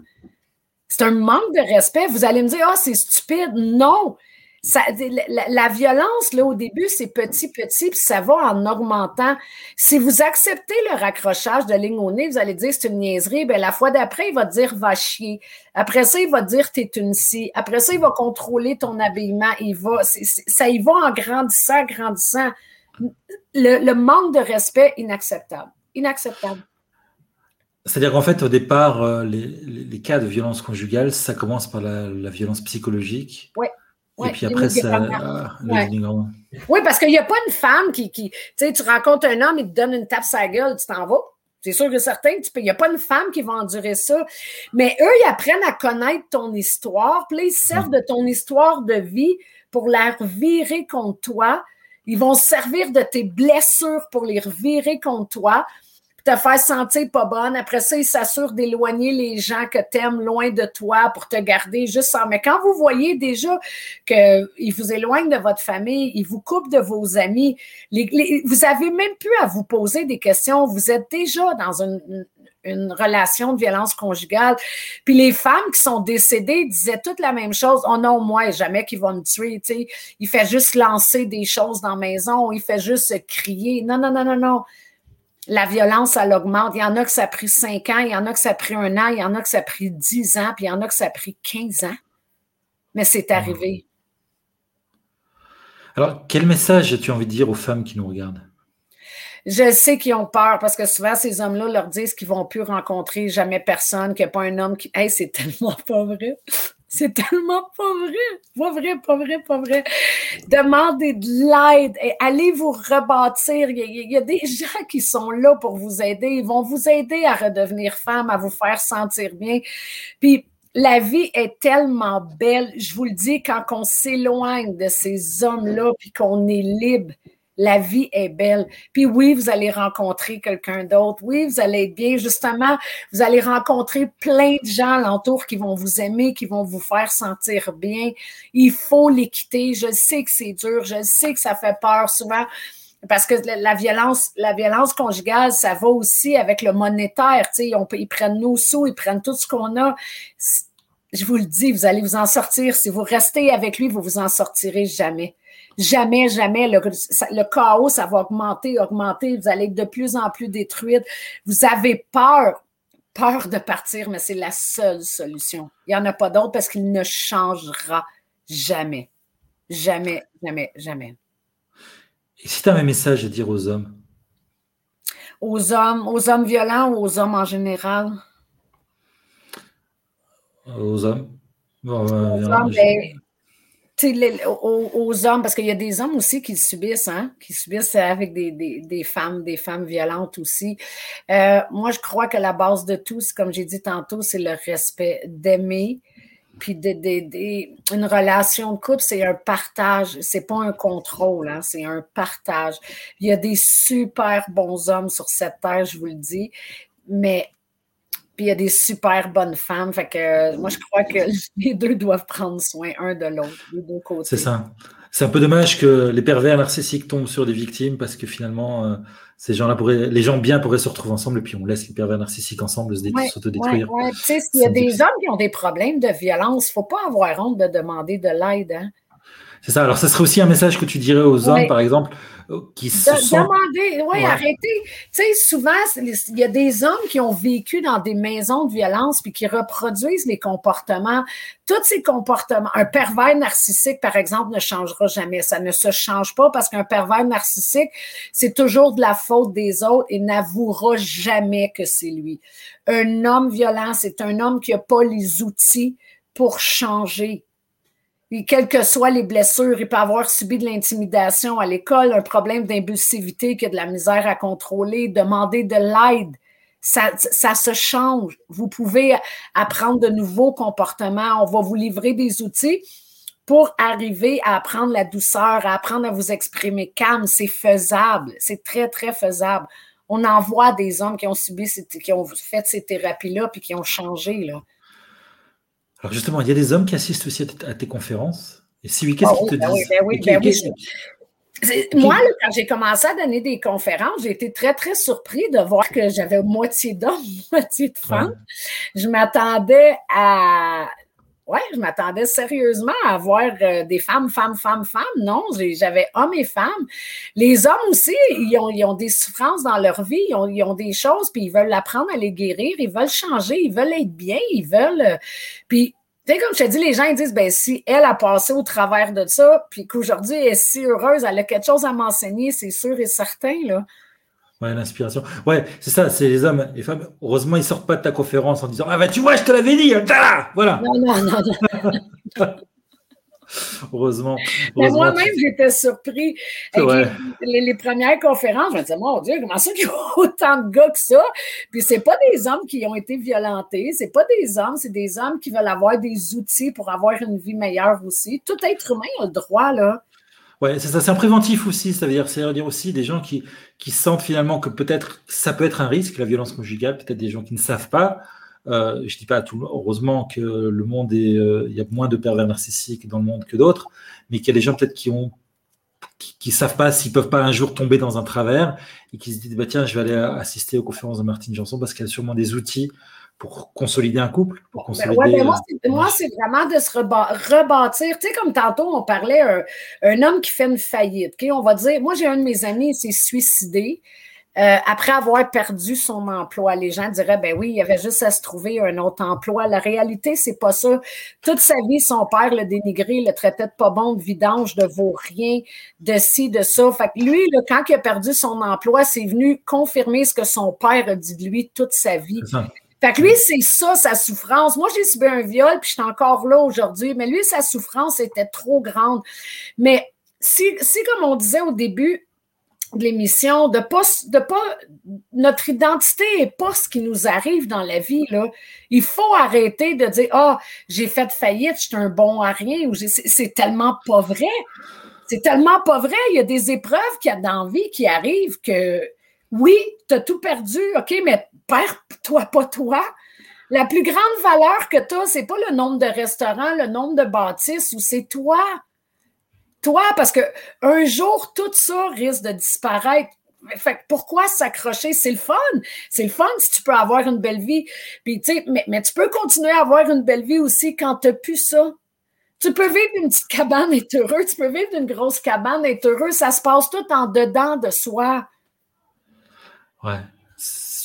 C'est un manque de respect. Vous allez me dire, ah, oh, c'est stupide. Non! La, violence, là, au début, c'est petit, petit, puis ça va en augmentant. Si vous acceptez le raccrochage de ligne au nez, vous allez dire c'est une niaiserie. Bien, la fois d'après, il va dire va chier. Après ça, il va dire t'es une scie. Après ça, il va contrôler ton habillement. Il va, ça y va en grandissant, grandissant. Le, le manque de respect, inacceptable. Inacceptable. C'est-à-dire qu'en fait, au départ, euh, les, cas de violence conjugale, ça commence par la, violence psychologique. Oui. Et puis après, ça. Oui, parce qu'il n'y a pas une femme qui. qui tu sais, tu rencontres un homme, il te donne une tape sur la gueule, tu t'en vas. C'est sûr que certains, il n'y a pas une femme qui va endurer ça. Mais eux, ils apprennent à connaître ton histoire, puis ils servent de ton histoire de vie pour la revirer contre toi. Ils vont servir de tes blessures pour les revirer contre toi te faire sentir pas bonne. Après ça, ils s'assurent d'éloigner les gens que tu aimes loin de toi pour te garder juste ça. Mais quand vous voyez déjà qu'ils vous éloignent de votre famille, ils vous coupent de vos amis, vous avez même plus à vous poser des questions. Vous êtes déjà dans une, relation de violence conjugale. Puis les femmes qui sont décédées disaient toutes la même chose. Oh non, moi, jamais qu'il va me tuer. Il fait juste lancer des choses dans la maison. Il fait juste crier. Non, non, non, non, non la violence, elle augmente. Il y en a que ça a pris 5 ans, il y en a que ça a pris un an, il y en a que ça a pris 10 ans, puis il y en a que ça a pris 15 ans. Mais c'est arrivé. Alors, quel message as-tu envie de dire aux femmes qui nous regardent? Je sais qu'ils ont peur parce que souvent, ces hommes-là leur disent qu'ils ne vont plus rencontrer jamais personne, qu'il n'y a pas un homme qui. Hey, c'est tellement pas vrai. C'est tellement pas vrai. Pas vrai, pas vrai, pas vrai. Demandez de l'aide et allez vous rebâtir. Il y, a, des gens qui sont là pour vous aider. Ils vont vous aider à redevenir femme, à vous faire sentir bien. Puis, la vie est tellement belle. Je vous le dis, quand on s'éloigne de ces hommes-là, puis qu'on est libre, la vie est belle. Puis oui, vous allez rencontrer quelqu'un d'autre. Oui, vous allez être bien. Justement, vous allez rencontrer plein de gens alentour qui vont vous aimer, qui vont vous faire sentir bien. Il faut les. Je sais que c'est dur. Je sais que ça fait peur souvent. Parce que la violence, la violence conjugale, ça va aussi avec le monétaire. Sais, ils prennent nos sous, ils prennent tout ce qu'on a. Je vous le dis, vous allez vous en sortir. Si vous restez avec lui, vous vous en sortirez jamais jamais, jamais, le, chaos, ça va augmenter, augmenter. Vous allez être de plus en plus détruite. Vous avez peur, peur de partir, mais c'est la seule solution. Il n'y en a pas d'autre parce qu'il ne changera jamais. Jamais, jamais, jamais. Et si tu as un message à dire aux hommes? Aux hommes, aux hommes violents ou aux hommes en général? Aux hommes. aux hommes aux, hommes, parce qu'il y a des hommes aussi qui subissent, hein, qui subissent avec des, femmes, des femmes violentes aussi. Euh, moi, je crois que la base de tout, comme j'ai dit tantôt, c'est le respect d'aimer. Puis une relation de couple, c'est un partage, c'est pas un contrôle, hein, c'est un partage. Il y a des super bons hommes sur cette terre, je vous le dis, mais puis il y a des super bonnes femmes. Fait que euh, moi, je crois que les deux doivent prendre soin un de l'autre, des deux côtés. C'est ça. C'est un peu dommage que les pervers narcissiques tombent sur des victimes parce que finalement, euh, ces gens-là pourraient, les gens bien pourraient se retrouver ensemble et puis on laisse les pervers narcissiques ensemble se s'autodétruire. Ouais, ouais. Tu sais, s'il y a des hommes qui ont des problèmes de violence, il ne faut pas avoir honte de demander de l'aide. Hein? C'est ça. Alors, ça serait aussi un message que tu dirais aux hommes, par exemple, euh, qui se Demander, oui, arrêtez. Tu sais, souvent, il y a des hommes qui ont vécu dans des maisons de violence puis qui reproduisent les comportements. Tous ces comportements, un pervers narcissique, par exemple, ne changera jamais. Ça ne se change pas parce qu'un pervers narcissique, c'est toujours de la faute des autres et n'avouera jamais que c'est lui. Un homme violent, c'est un homme qui n'a pas les outils pour changer quelles que soient les blessures, il peut avoir subi de l'intimidation à l'école, un problème d'impulsivité, qui a de la misère à contrôler, demander de l'aide. Ça, se change. Vous pouvez apprendre de nouveaux comportements. On va vous livrer des outils pour arriver à apprendre la douceur, à apprendre à vous exprimer calme. C'est faisable. C'est très, très faisable. On en voit des hommes qui ont subi, qui ont fait ces thérapies-là puis qui ont changé. Là. Alors justement, il y a des hommes qui assistent aussi à, tes conférences. Et si oui, qu'est-ce ah qu'ils te ben disent oui, ben oui, Moi, quand j'ai commencé à donner des conférences, j'ai été très, très surpris de voir que j'avais moitié d'hommes, moitié de femmes. Je m'attendais à. Ouais, je m'attendais sérieusement à voir euh, des femmes, femmes, femmes, femmes. Non, j'avais hommes et femmes. Les hommes aussi, ils ont, ils ont des souffrances dans leur vie, ils ont, ils ont, des choses, puis ils veulent apprendre à les guérir, ils veulent changer, ils veulent être bien, ils veulent. Euh, puis sais, comme je te dis, les gens ils disent, ben si elle a passé au travers de ça, puis qu'aujourd'hui elle est si heureuse, elle a quelque chose à m'enseigner, c'est sûr et certain, là. Ouais, l'inspiration. Ouais, c'est ça, c'est les hommes et les femmes. Heureusement, ils sortent pas de ta conférence en disant Ah bah tu vois, je te l'avais dit, voilà. Non, non, non, non. Heureusement. moi-même, j'étais surpris. Les, premières conférences, je me disais, mon Dieu, comment ça qu'il y a autant de gars que ça? Puis c'est pas des hommes qui ont été violentés, c'est pas des hommes, c'est des hommes qui veulent avoir des outils pour avoir une vie meilleure aussi. Tout être humain a le droit, là. Ouais, c'est ça, c'est un préventif aussi, ça veut dire, c'est dire aussi des gens qui, qui sentent finalement que peut-être ça peut être un risque, la violence conjugale, peut-être des gens qui ne savent pas, euh, je dis pas à tout heureusement que le monde est, euh, il y a moins de pervers narcissiques dans le monde que d'autres, mais qu'il y a des gens peut-être qui ont, qui, savent pas s'ils peuvent pas un jour tomber dans un travers et qui se disent bah tiens je vais aller assister aux conférences de Martine Janson parce qu'elle a sûrement des outils pour consolider un couple, pour ben consolider. Euh, moi, c'est vraiment de se rebâtir. Tu sais, comme tantôt, on parlait un, un homme qui fait une faillite. ok? On va dire, moi, j'ai un de mes amis, il s'est suicidé. Euh, après avoir perdu son emploi, les gens diraient ben oui, il y avait juste à se trouver un autre emploi. La réalité, c'est pas ça. Toute sa vie, son père le dénigré, le traitait de pas bon, de vidange, de vaut rien, de ci, de ça. Fait que lui, quand il a perdu son emploi, c'est venu confirmer ce que son père a dit de lui toute sa vie. Fait que lui, c'est ça, sa souffrance. Moi, j'ai subi un viol, puis je suis encore là aujourd'hui, mais lui, sa souffrance était trop grande. Mais si, si comme on disait au début, de l'émission, de pas, de pas, notre identité n'est pas ce qui nous arrive dans la vie, là. Il faut arrêter de dire, ah, j'ai fait faillite, je suis un bon à rien, ou c'est tellement pas vrai. C'est tellement pas vrai. Il y a des épreuves qu'il y a dans la vie qui arrivent que, oui, tu as tout perdu, OK, mais perds-toi pas toi. La plus grande valeur que tu as, c'est pas le nombre de restaurants, le nombre de bâtisses, ou c'est toi toi, parce que un jour, tout ça risque de disparaître. Fait pourquoi s'accrocher? C'est le fun. C'est le fun si tu peux avoir une belle vie. Puis, mais, mais tu peux continuer à avoir une belle vie aussi quand tu n'as plus ça. Tu peux vivre une petite cabane et être heureux. Tu peux vivre une grosse cabane et être heureux. Ça se passe tout en dedans de soi. Ouais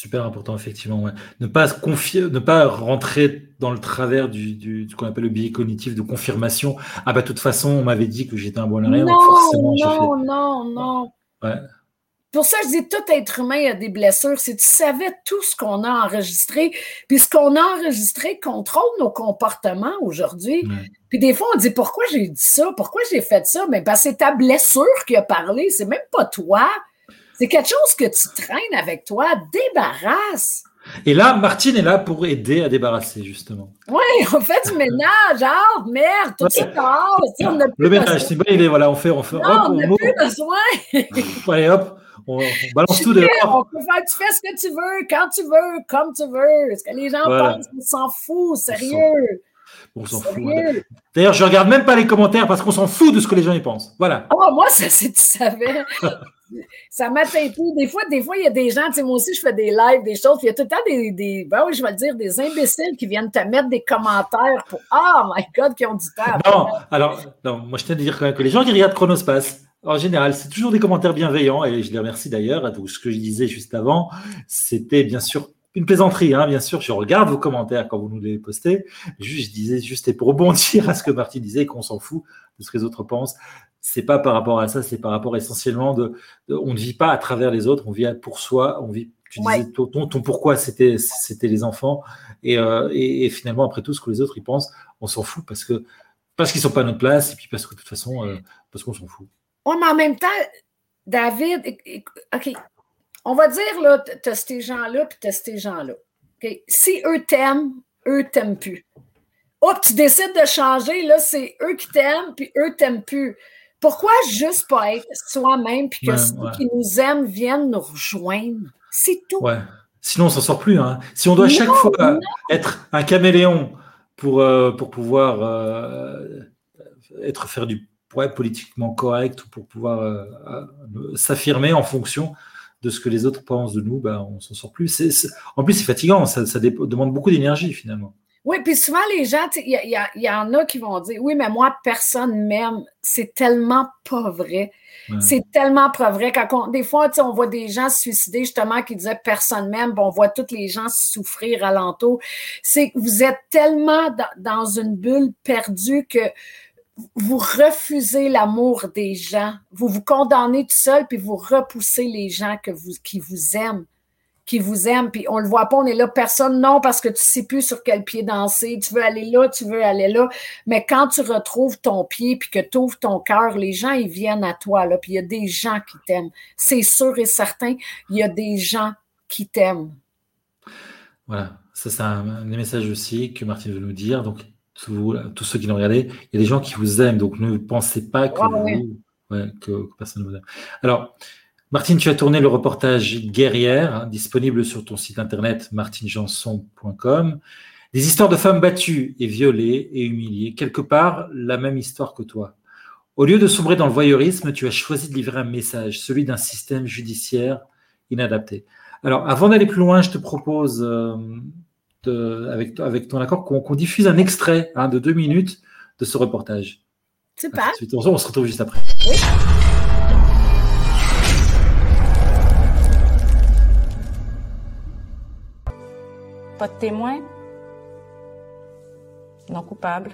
super important, effectivement. Ne pas se confier, ne pas rentrer dans le travers du, ce qu'on appelle le biais cognitif de confirmation. Ah bah de toute façon, on m'avait dit que j'étais un bon arrière, non, forcément Non, non, non. Pour ça, je dis tout être humain a des blessures. Si tu savais tout ce qu'on a enregistré, puis ce qu'on a enregistré contrôle nos comportements aujourd'hui. Puis des fois, on dit pourquoi j'ai dit ça, pourquoi j'ai fait ça, mais ben, c'est ta blessure qui a parlé, c'est même pas toi. C'est quelque chose que tu traînes avec toi. Débarrasse. Et là, Martine est là pour aider à débarrasser, justement. Oui, on fait du ménage, ah, merde, tout ça dehors. le ménage, c'est une bonne idée, voilà, on fait, on fait. Non, hop, on n'a plus besoin. Allez, hop, on, balance tout dehors. On peut faire, tu fais ce que tu veux, quand tu veux, comme tu veux. Ce que les gens pensent, on s'en fout, sérieux. On s'en fout. D'ailleurs, je regarde même pas les commentaires parce qu'on s'en fout de ce que les gens y pensent. Voilà. Oh, moi, ça, c'est, tu savais. ça m'atteint tout. Des fois, des fois, il y a des gens, tu sais, moi aussi, je fais des lives, des choses, puis il y a tout le temps des, des ben oui, je vais le dire, des imbéciles qui viennent te mettre des commentaires pour Oh my God, qui ont du temps. Non, alors, non, moi, je tiens à dire quand même que les gens qui regardent Chronospace, en général, c'est toujours des commentaires bienveillants, et je les remercie d'ailleurs. Ce que je disais juste avant, c'était bien sûr une plaisanterie, hein, bien sûr. Je regarde vos commentaires quand vous nous les postez. Juste, je disais juste et pour rebondir à ce que Martin disait, qu'on s'en fout de ce que les autres pensent. C'est pas par rapport à ça, c'est par rapport essentiellement de, on ne vit pas à travers les autres, on vit pour soi, on vit. Tu disais ton, ton, pourquoi c'était c'était les enfants euh, et, et, finalement après tout ce que les autres y pensent, on s'en fout parce que parce qu'ils sont pas à notre place et puis parce que de toute façon euh, parce qu'on s'en fout. Oui, mais en même temps, David, ok, on va dire, là, as ces gens-là, puis as ces gens-là. Si eux t'aiment, eux t'aiment plus. Oh, tu décides de changer, là, c'est eux qui t'aiment, puis eux t'aiment plus. Pourquoi juste pas être soi-même, puis que ceux qui nous aiment viennent nous rejoindre? C'est tout. Ouais. Sinon, on s'en sort plus. Hein. Si on doit chaque fois être un caméléon pour, euh, pour pouvoir euh, être faire du ouais, politiquement correct ou pour pouvoir euh, s'affirmer en fonction de ce que les autres pensent de nous, ben, on s'en sort plus. en plus, c'est fatigant, ça, demande beaucoup d'énergie finalement. Oui, puis souvent les gens, il y, en a qui vont dire Oui, mais moi, personne m'aime. C'est tellement pas vrai. C'est tellement pas vrai. Quand des fois, on voit des gens se suicider justement qui disaient personne m'aime, on voit tous les gens souffrir alentour. C'est que vous êtes tellement dans une bulle perdue que vous refusez l'amour des gens. Vous vous condamnez tout seul, puis vous repoussez les gens que vous, qui vous aiment qui vous aiment, puis on le voit pas, on est là, personne, non, parce que tu sais plus sur quel pied danser, tu veux aller là, tu veux aller là, mais quand tu retrouves ton pied, puis que tu ouvres ton cœur, les gens, ils viennent à toi, là, puis il y a des gens qui t'aiment. C'est sûr et certain, il y a des gens qui t'aiment. Voilà, ça c'est un, des messages aussi que Martine veut nous dire, donc tous ceux qui l'ont regardé, il y a des gens qui vous aiment, donc ne pensez pas que, que personne ne vous aime. Alors, Martine, tu as tourné le reportage Guerrière, hein, disponible sur ton site internet martinejanson.com. Des histoires de femmes battues et violées et humiliées, quelque part la même histoire que toi. Au lieu de sombrer dans le voyeurisme, tu as choisi de livrer un message, celui d'un système judiciaire inadapté. Alors, avant d'aller plus loin, je te propose, euh, avec, avec, ton accord, qu'on diffuse un extrait hein, de deux minutes de ce reportage. C'est pas. On se retrouve juste après. Oui. Pas de témoin? Non coupable.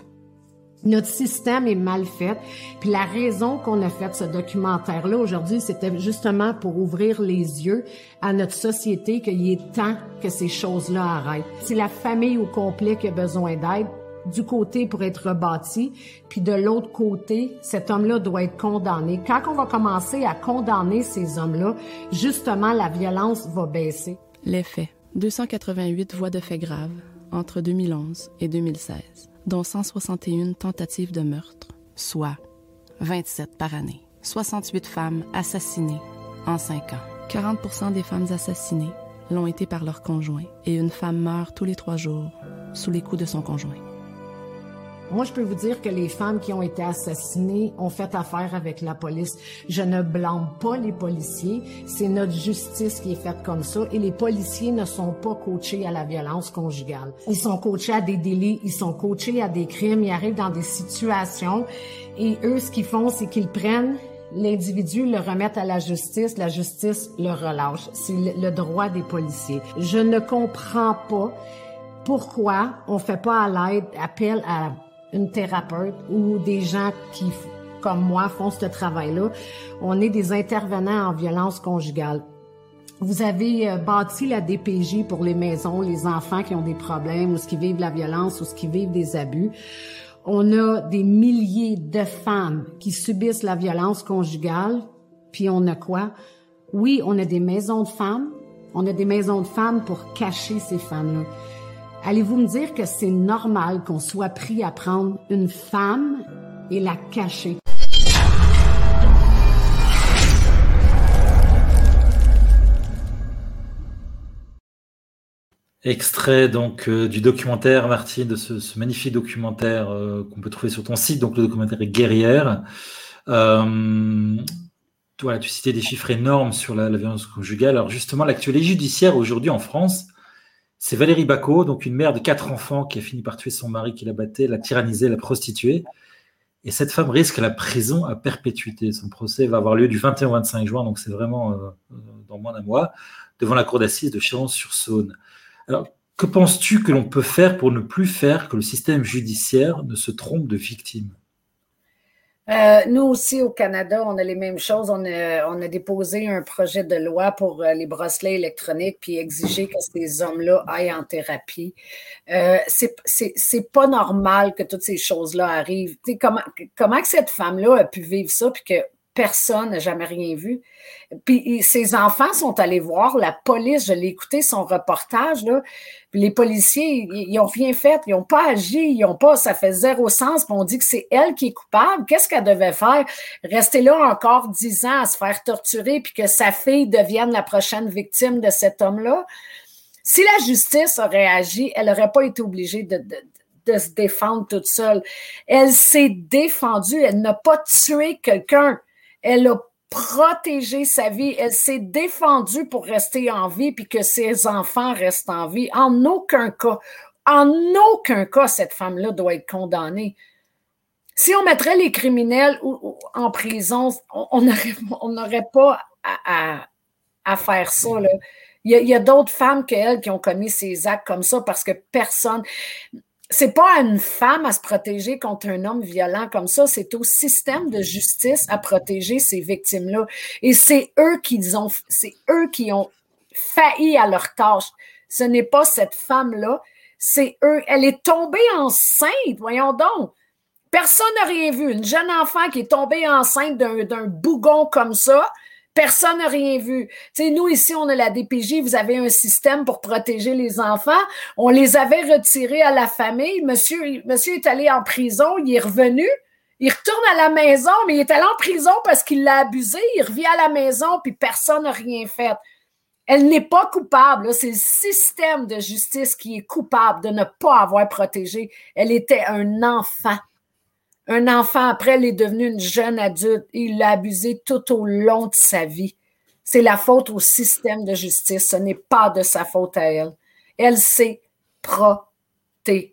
Notre système est mal fait. Puis la raison qu'on a fait ce documentaire-là aujourd'hui, c'était justement pour ouvrir les yeux à notre société qu'il est temps que ces choses-là arrêtent. C'est la famille au complet qui a besoin d'aide du côté pour être rebâti, puis de l'autre côté, cet homme-là doit être condamné. Quand on va commencer à condamner ces hommes-là, justement, la violence va baisser. Les faits. 288 voix de faits graves entre 2011 et 2016, dont 161 tentatives de meurtre, soit 27 par année. 68 femmes assassinées en 5 ans. 40% des femmes assassinées l'ont été par leur conjoint et une femme meurt tous les trois jours sous les coups de son conjoint. Moi, je peux vous dire que les femmes qui ont été assassinées ont fait affaire avec la police. Je ne blâme pas les policiers. C'est notre justice qui est faite comme ça. Et les policiers ne sont pas coachés à la violence conjugale. Ils sont coachés à des délits, ils sont coachés à des crimes, ils arrivent dans des situations. Et eux, ce qu'ils font, c'est qu'ils prennent l'individu, le remettent à la justice, la justice le relâche. C'est le droit des policiers. Je ne comprends pas pourquoi on fait pas à l'aide appel à une thérapeute ou des gens qui, comme moi, font ce travail-là. On est des intervenants en violence conjugale. Vous avez euh, bâti la DPJ pour les maisons, les enfants qui ont des problèmes ou ce qui vivent la violence ou ce qui vivent des abus. On a des milliers de femmes qui subissent la violence conjugale. Puis on a quoi? Oui, on a des maisons de femmes. On a des maisons de femmes pour cacher ces femmes-là. Allez-vous me dire que c'est normal qu'on soit pris à prendre une femme et la cacher? Extrait donc euh, du documentaire, Martine, de ce, magnifique documentaire euh, qu'on peut trouver sur ton site. Donc le documentaire est Guerrière. Euh, tu citais des chiffres énormes sur la violence conjugale. Alors justement, l'actualité judiciaire aujourd'hui en France, c'est Valérie Bacot, donc une mère de quatre enfants qui a fini par tuer son mari qui la battait, la tyrannisait, la prostituée. Et cette femme risque la prison à perpétuité. Son procès va avoir lieu du 21 au 25 juin, donc c'est vraiment euh, dans moins d'un mois, devant la cour d'assises de Chalon-sur-Saône. Alors, que penses-tu que l'on peut faire pour ne plus faire que le système judiciaire ne se trompe de victime? Euh, nous aussi, au Canada, on a les mêmes choses. On a, déposé un projet de loi pour euh, les bracelets électroniques puis exiger que ces hommes-là aillent en thérapie. Euh, c'est pas normal que toutes ces choses-là arrivent. comment, comment que cette femme-là a pu vivre ça puis que personne n'a jamais rien vu. Puis ses enfants sont allés voir la police, je l'ai écouté son reportage, là. Les policiers, ils n'ont rien fait, ils n'ont pas agi, ils ont pas, ça fait zéro sens, on dit que c'est elle qui est coupable. Qu'est-ce qu'elle devait faire? Rester là encore dix ans à se faire torturer, puis que sa fille devienne la prochaine victime de cet homme-là? Si la justice aurait agi, elle n'aurait pas été obligée de se défendre toute seule. Elle s'est défendue, elle n'a pas tué quelqu'un. Elle a protégé sa vie. Elle s'est défendue pour rester en vie puis que ses enfants restent en vie. En aucun cas, en aucun cas, cette femme-là doit être condamnée. Si on mettrait les criminels en prison, on n'aurait pas à, faire ça. Il y a, d'autres femmes qu'elles qui ont commis ces actes comme ça parce que personne. C'est pas à une femme à se protéger contre un homme violent comme ça, c'est au système de justice à protéger ces victimes-là. Et c'est eux qui ont, c'est eux qui ont failli à leur tâche. Ce n'est pas cette femme-là, c'est eux. Elle est tombée enceinte, voyons donc. Personne n'a rien vu. Une jeune enfant qui est tombée enceinte d'un bougon comme ça, Personne n'a rien vu. Tu nous, ici, on a la DPJ, vous avez un système pour protéger les enfants. On les avait retirés à la famille. Monsieur, monsieur est allé en prison, il est revenu. Il retourne à la maison, mais il est allé en prison parce qu'il l'a abusé. Il revient à la maison, puis personne n'a rien fait. Elle n'est pas coupable. C'est le système de justice qui est coupable de ne pas avoir protégé. Elle était un enfant. Un enfant, après, elle est devenue une jeune adulte et il l'a abusé tout au long de sa vie. C'est la faute au système de justice. Ce n'est pas de sa faute à elle. Elle s'est protégée.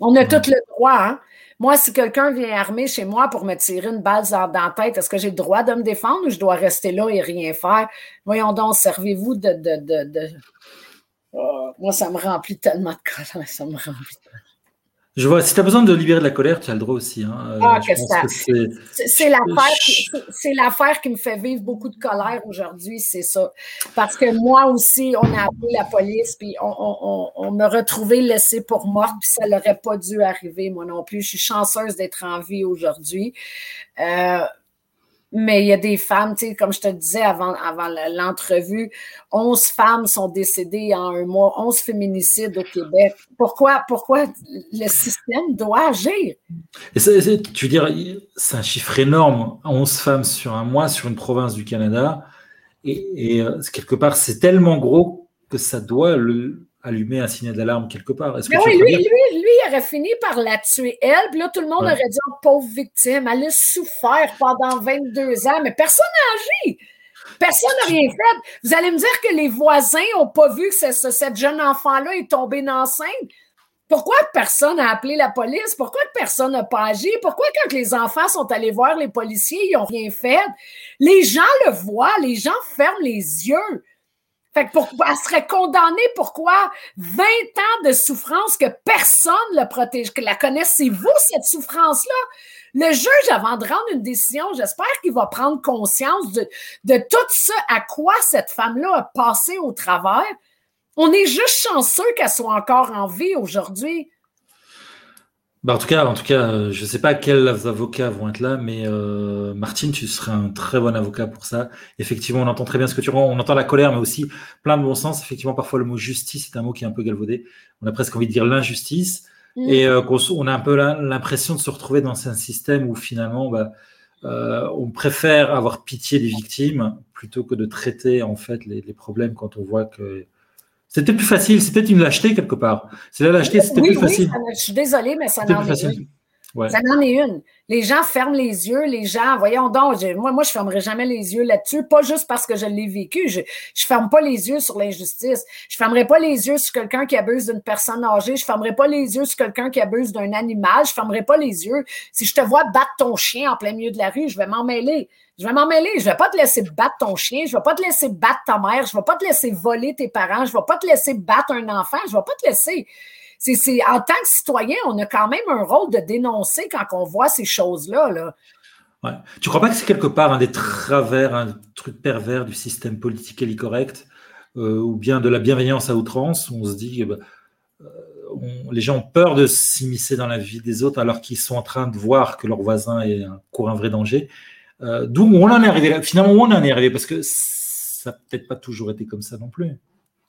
On a tout le droit, hein? Moi, si quelqu'un vient armé chez moi pour me tirer une balle dans la tête, est-ce que j'ai le droit de me défendre ou je dois rester là et rien faire? Voyons donc, servez-vous de. de, oh, moi, ça me remplit tellement de colère. Ça me remplit je vois, si tu as besoin de libérer de la colère, tu as le droit aussi. Hein. Euh, ah, que ça. C'est l'affaire qui, me fait vivre beaucoup de colère aujourd'hui, c'est ça. Parce que moi aussi, on a appelé la police, puis on, on, me retrouvait laissée pour morte, puis ça n'aurait pas dû arriver, moi non plus. Je suis chanceuse d'être en vie aujourd'hui. Euh, mais il y a des femmes, tu sais, comme je te disais avant, avant l'entrevue, 11 femmes sont décédées en un mois, 11 féminicides au Québec. Pourquoi, pourquoi le système doit agir? Tu veux dire, c'est un chiffre énorme, 11 femmes sur un mois sur une province du Canada. Et, et euh, quelque part, c'est tellement gros que ça doit le, allumer un signal d'alarme quelque part. Oui, lui, lui, lui, il aurait fini par la tuer, elle. Puis là, tout le monde aurait dit oh, pauvre victime, elle a souffert pendant 22 ans, mais personne n'a agi. Personne n'a rien fait. Vous allez me dire que les voisins n'ont pas vu que cette jeune enfant-là est tombée enceinte? Pourquoi personne n'a appelé la police? Pourquoi personne n'a pas agi? Pourquoi quand les enfants sont allés voir les policiers, ils n'ont rien fait? Les gens le voient, les gens ferment les yeux. Fait que pour, elle serait condamnée pourquoi 20 ans de souffrance que personne ne protège, que la connaissez-vous, cette souffrance-là? Le juge, avant de rendre une décision, j'espère qu'il va prendre conscience de, de tout ce à quoi cette femme-là a passé au travers. On est juste chanceux qu'elle soit encore en vie aujourd'hui. Bah, en tout cas, en tout cas, euh, je ne sais pas quels avocats vont être là, mais euh, Martine, tu serais un très bon avocat pour ça. Effectivement, on entend très bien ce que tu rends. On entend la colère, mais aussi plein de bon sens. Effectivement, parfois le mot justice est un mot qui est un peu galvaudé. On a presque envie de dire l'injustice, mm. et euh, on, a un peu l'impression de se retrouver dans un système où finalement, bah, on préfère avoir pitié des victimes plutôt que de traiter en fait les, les problèmes quand on voit que c'était plus facile, c'était une lâcheté quelque part. C'est la lâcheté, c'était plus facile. je suis désolée, mais ça n'en est une. Ça n'en est une. Les gens ferment les yeux, les gens, voyons donc, moi, moi, je fermerai jamais les yeux là-dessus, pas juste parce que je l'ai vécu. Je, je ferme pas les yeux sur l'injustice. Je fermerai pas les yeux sur quelqu'un qui abuse d'une personne âgée. Je fermerai pas les yeux sur quelqu'un qui abuse d'un animal. Je fermerai pas les yeux. Si je te vois battre ton chien en plein milieu de la rue, je vais m'en mêler. Je vais m'en mêler. Je vais pas te laisser battre ton chien. Je vais pas te laisser battre ta mère. Je vais pas te laisser voler tes parents. Je vais pas te laisser battre un enfant. Je vais pas te laisser. C'est, en tant que citoyen, on a quand même un rôle de dénoncer quand on voit ces choses-là. Là. Ouais. Tu crois pas que c'est quelque part un des travers, un truc pervers du système politique correct, euh, ou bien de la bienveillance à outrance, où on se dit, bah, euh, les gens ont peur de s'immiscer dans la vie des autres alors qu'ils sont en train de voir que leur voisin est, court un vrai danger? Euh, d'où on en est arrivé là. Finalement, où on en est arrivé Parce que ça n'a peut-être pas toujours été comme ça non plus.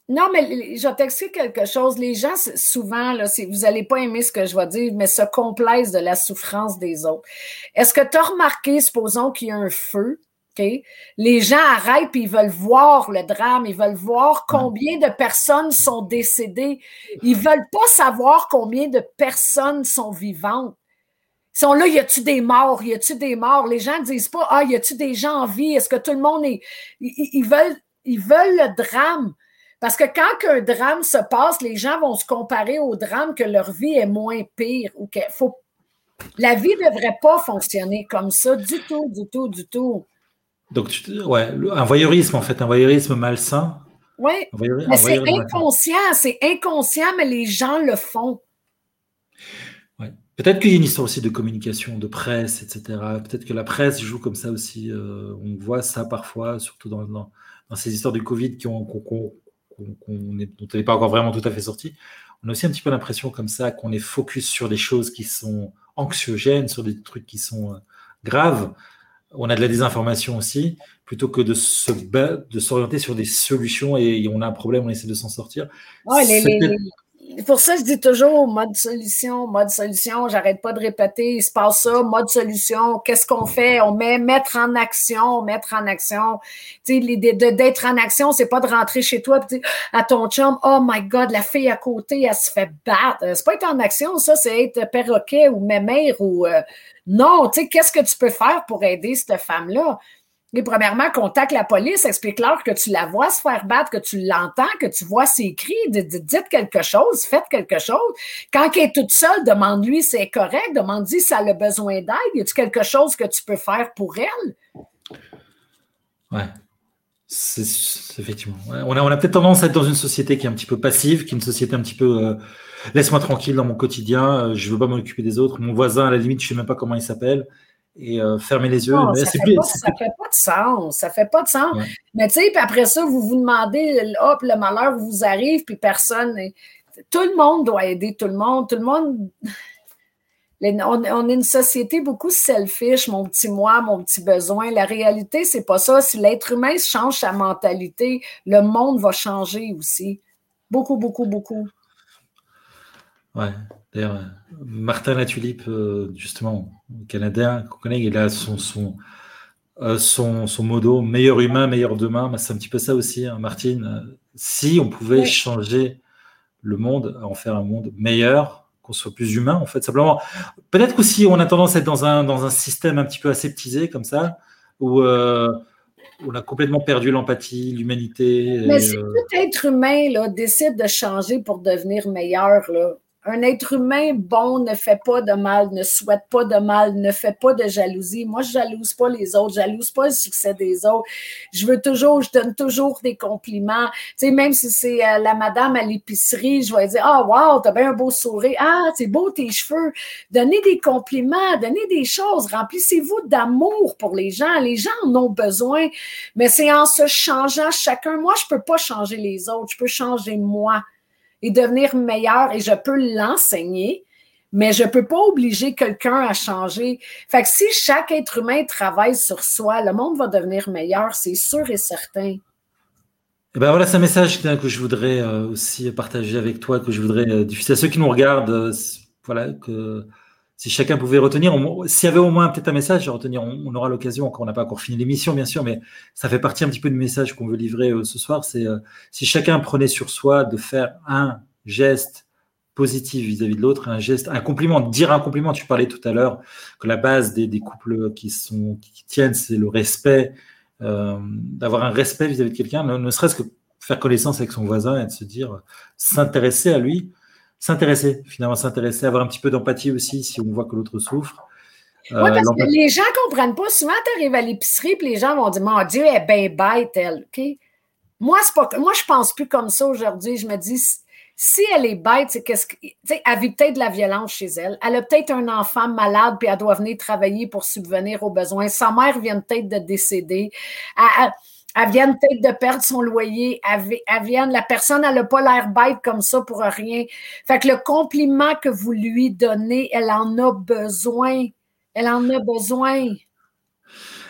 Non, mais je vais t'expliquer quelque chose. Les gens, souvent, là, vous n'allez pas aimer ce que je vais dire, mais se complaisent de la souffrance des autres. Est-ce que tu as remarqué, supposons qu'il y a un feu? Les gens arrêtent et ils veulent voir le drame, ils veulent voir combien de personnes sont décédées. Ils veulent pas savoir combien de personnes sont vivantes. Ils sont là, y a-tu des morts? Y a-tu des morts? Les gens ne disent pas, ah, y a-tu des gens en vie? Est-ce que tout le monde est. Ils, veulent, ils veulent le drame? Parce que quand un drame se passe, les gens vont se comparer au drame que leur vie est moins pire ou faut. La vie ne devrait pas fonctionner comme ça du tout, du tout, du tout. Donc, ouais, un voyeurisme, en fait, un voyeurisme malsain. Oui, mais c'est inconscient, c'est inconscient, mais les gens le font. Peut-être qu'il y a une histoire aussi de communication, de presse, etc. Peut-être que la presse joue comme ça aussi. euh, on voit ça parfois, surtout dans, dans- dans ces histoires du Covid qui ont, qu'on est- dont on n'est pas encore vraiment tout à fait sorti. On a aussi un petit peu l'impression comme ça qu'on est focus sur des choses qui sont anxiogènes, sur des trucs qui sont euh, graves. On a de la désinformation aussi, plutôt que de se de s'orienter sur des solutions et, on a un problème, on essaie de s'en sortir. Ouais, les- Pour ça, je dis toujours mode solution, mode solution. J'arrête pas de répéter, il se passe ça, mode solution. Qu'est-ce qu'on fait? On met mettre en action, mettre en action. Tu sais, l'idée d'être en action, c'est pas de rentrer chez toi et à ton chum, oh my God, la fille à côté, elle se fait battre. C'est pas être en action, ça, c'est être perroquet ou mémère ou euh, non. Tu sais, qu'est-ce que tu peux faire pour aider cette femme-là? Mais premièrement, contacte la police, explique-leur que tu la vois se faire battre, que tu l'entends, que tu vois ses cris, dites quelque chose, faites quelque chose. Quand elle est toute seule, demande-lui si c'est correct, demande-lui si elle a besoin d'aide, y a-t-il quelque chose que tu peux faire pour elle? Ouais. Effectivement. On a, on a peut-être tendance à être dans une société qui est un petit peu passive, qui est une société un petit peu euh, laisse-moi tranquille dans mon quotidien, euh, je veux pas m'occuper des autres. Mon voisin, à la limite, je sais même pas comment il s'appelle. Et euh, fermer les yeux. Non, mais ça fait, pas, ça fait pas de sens. Ça fait pas de sens. Ouais. Mais tu sais, puis après ça, vous vous demandez, hop, le malheur vous arrive, puis personne. Tout le monde doit aider tout le monde. Tout le monde. Les- On, on est une société beaucoup selfish, mon petit moi, mon petit besoin. La réalité, c'est pas ça. Si l'être humain change sa mentalité, le monde va changer aussi. Beaucoup, beaucoup, beaucoup. Ouais. D'ailleurs, Martin Latulipe, euh, justement, Canadien, qu'on connaît, il a son, son, euh, son, son modo meilleur humain, meilleur demain. Bah, c'est un petit peu ça aussi, hein, Martine. Si on pouvait Oui. changer le monde, en faire un monde meilleur, qu'on soit plus humain, en fait, simplement. Peut-être qu'aussi on a tendance à être dans un, dans un système un petit peu aseptisé, comme ça, où euh, on a complètement perdu l'empathie, l'humanité. Mais si euh, tout être humain là, décide de changer pour devenir meilleur, là, un être humain bon ne fait pas de mal, ne souhaite pas de mal, ne fait pas de jalousie. Moi, je jalouse pas les autres, je jalouse pas le succès des autres. Je veux toujours, je donne toujours des compliments. Tu sais, même si c'est euh, la madame à l'épicerie, je vais dire Ah, wow, t'as bien un beau sourire. Ah, c'est beau tes cheveux. Donnez des compliments, donnez des choses. Remplissez-vous d'amour pour les gens. Les gens en ont besoin. Mais c'est en se changeant chacun. Moi, je peux pas changer les autres. Je peux changer moi et devenir meilleur et je peux l'enseigner, mais je peux pas obliger quelqu'un à changer. Fait que si chaque être humain travaille sur soi, le monde va devenir meilleur, c'est sûr et certain. Eh ben voilà, c'est un message que je voudrais euh, aussi partager avec toi, que je voudrais euh, diffuser à ceux qui nous regardent. euh, voilà, que si chacun pouvait retenir, s'il y avait au moins peut-être un message à retenir, on, aura l'occasion, encore on n'a pas encore fini l'émission bien sûr, mais ça fait partie un petit peu du message qu'on veut livrer euh, ce soir. C'est euh, si chacun prenait sur soi de faire un geste positif vis-à-vis de l'autre, un geste, un compliment, dire un compliment. Tu parlais tout à l'heure que la base des, couples qui sont qui tiennent, c'est le respect euh, d'avoir un respect vis-à-vis de quelqu'un, ne, serait-ce que faire connaissance avec son voisin et de se dire, s'intéresser à lui, s'intéresser, finalement s'intéresser, avoir un petit peu d'empathie aussi si on voit que l'autre souffre. Euh, Oui, parce que l'empathie- les gens comprennent pas. Souvent, tu arrives à l'épicerie et les gens vont dire Mon Dieu, elle est bien bête, elle. Moi, pas, moi, je pense plus comme ça aujourd'hui. Je me dis si- elle est bête, c'est qu'est-ce que. Elle vit peut-être de la violence chez elle. Elle a peut-être un enfant malade puis elle doit venir travailler pour subvenir aux besoins. Sa mère vient peut-être de décéder. Elle, elle- elle vient peut-être de perdre son loyer. Elle, vi- elle vient, la personne, elle n'a pas l'air bête comme ça pour rien. Fait que le compliment que vous lui donnez, elle en a besoin. Elle en a besoin.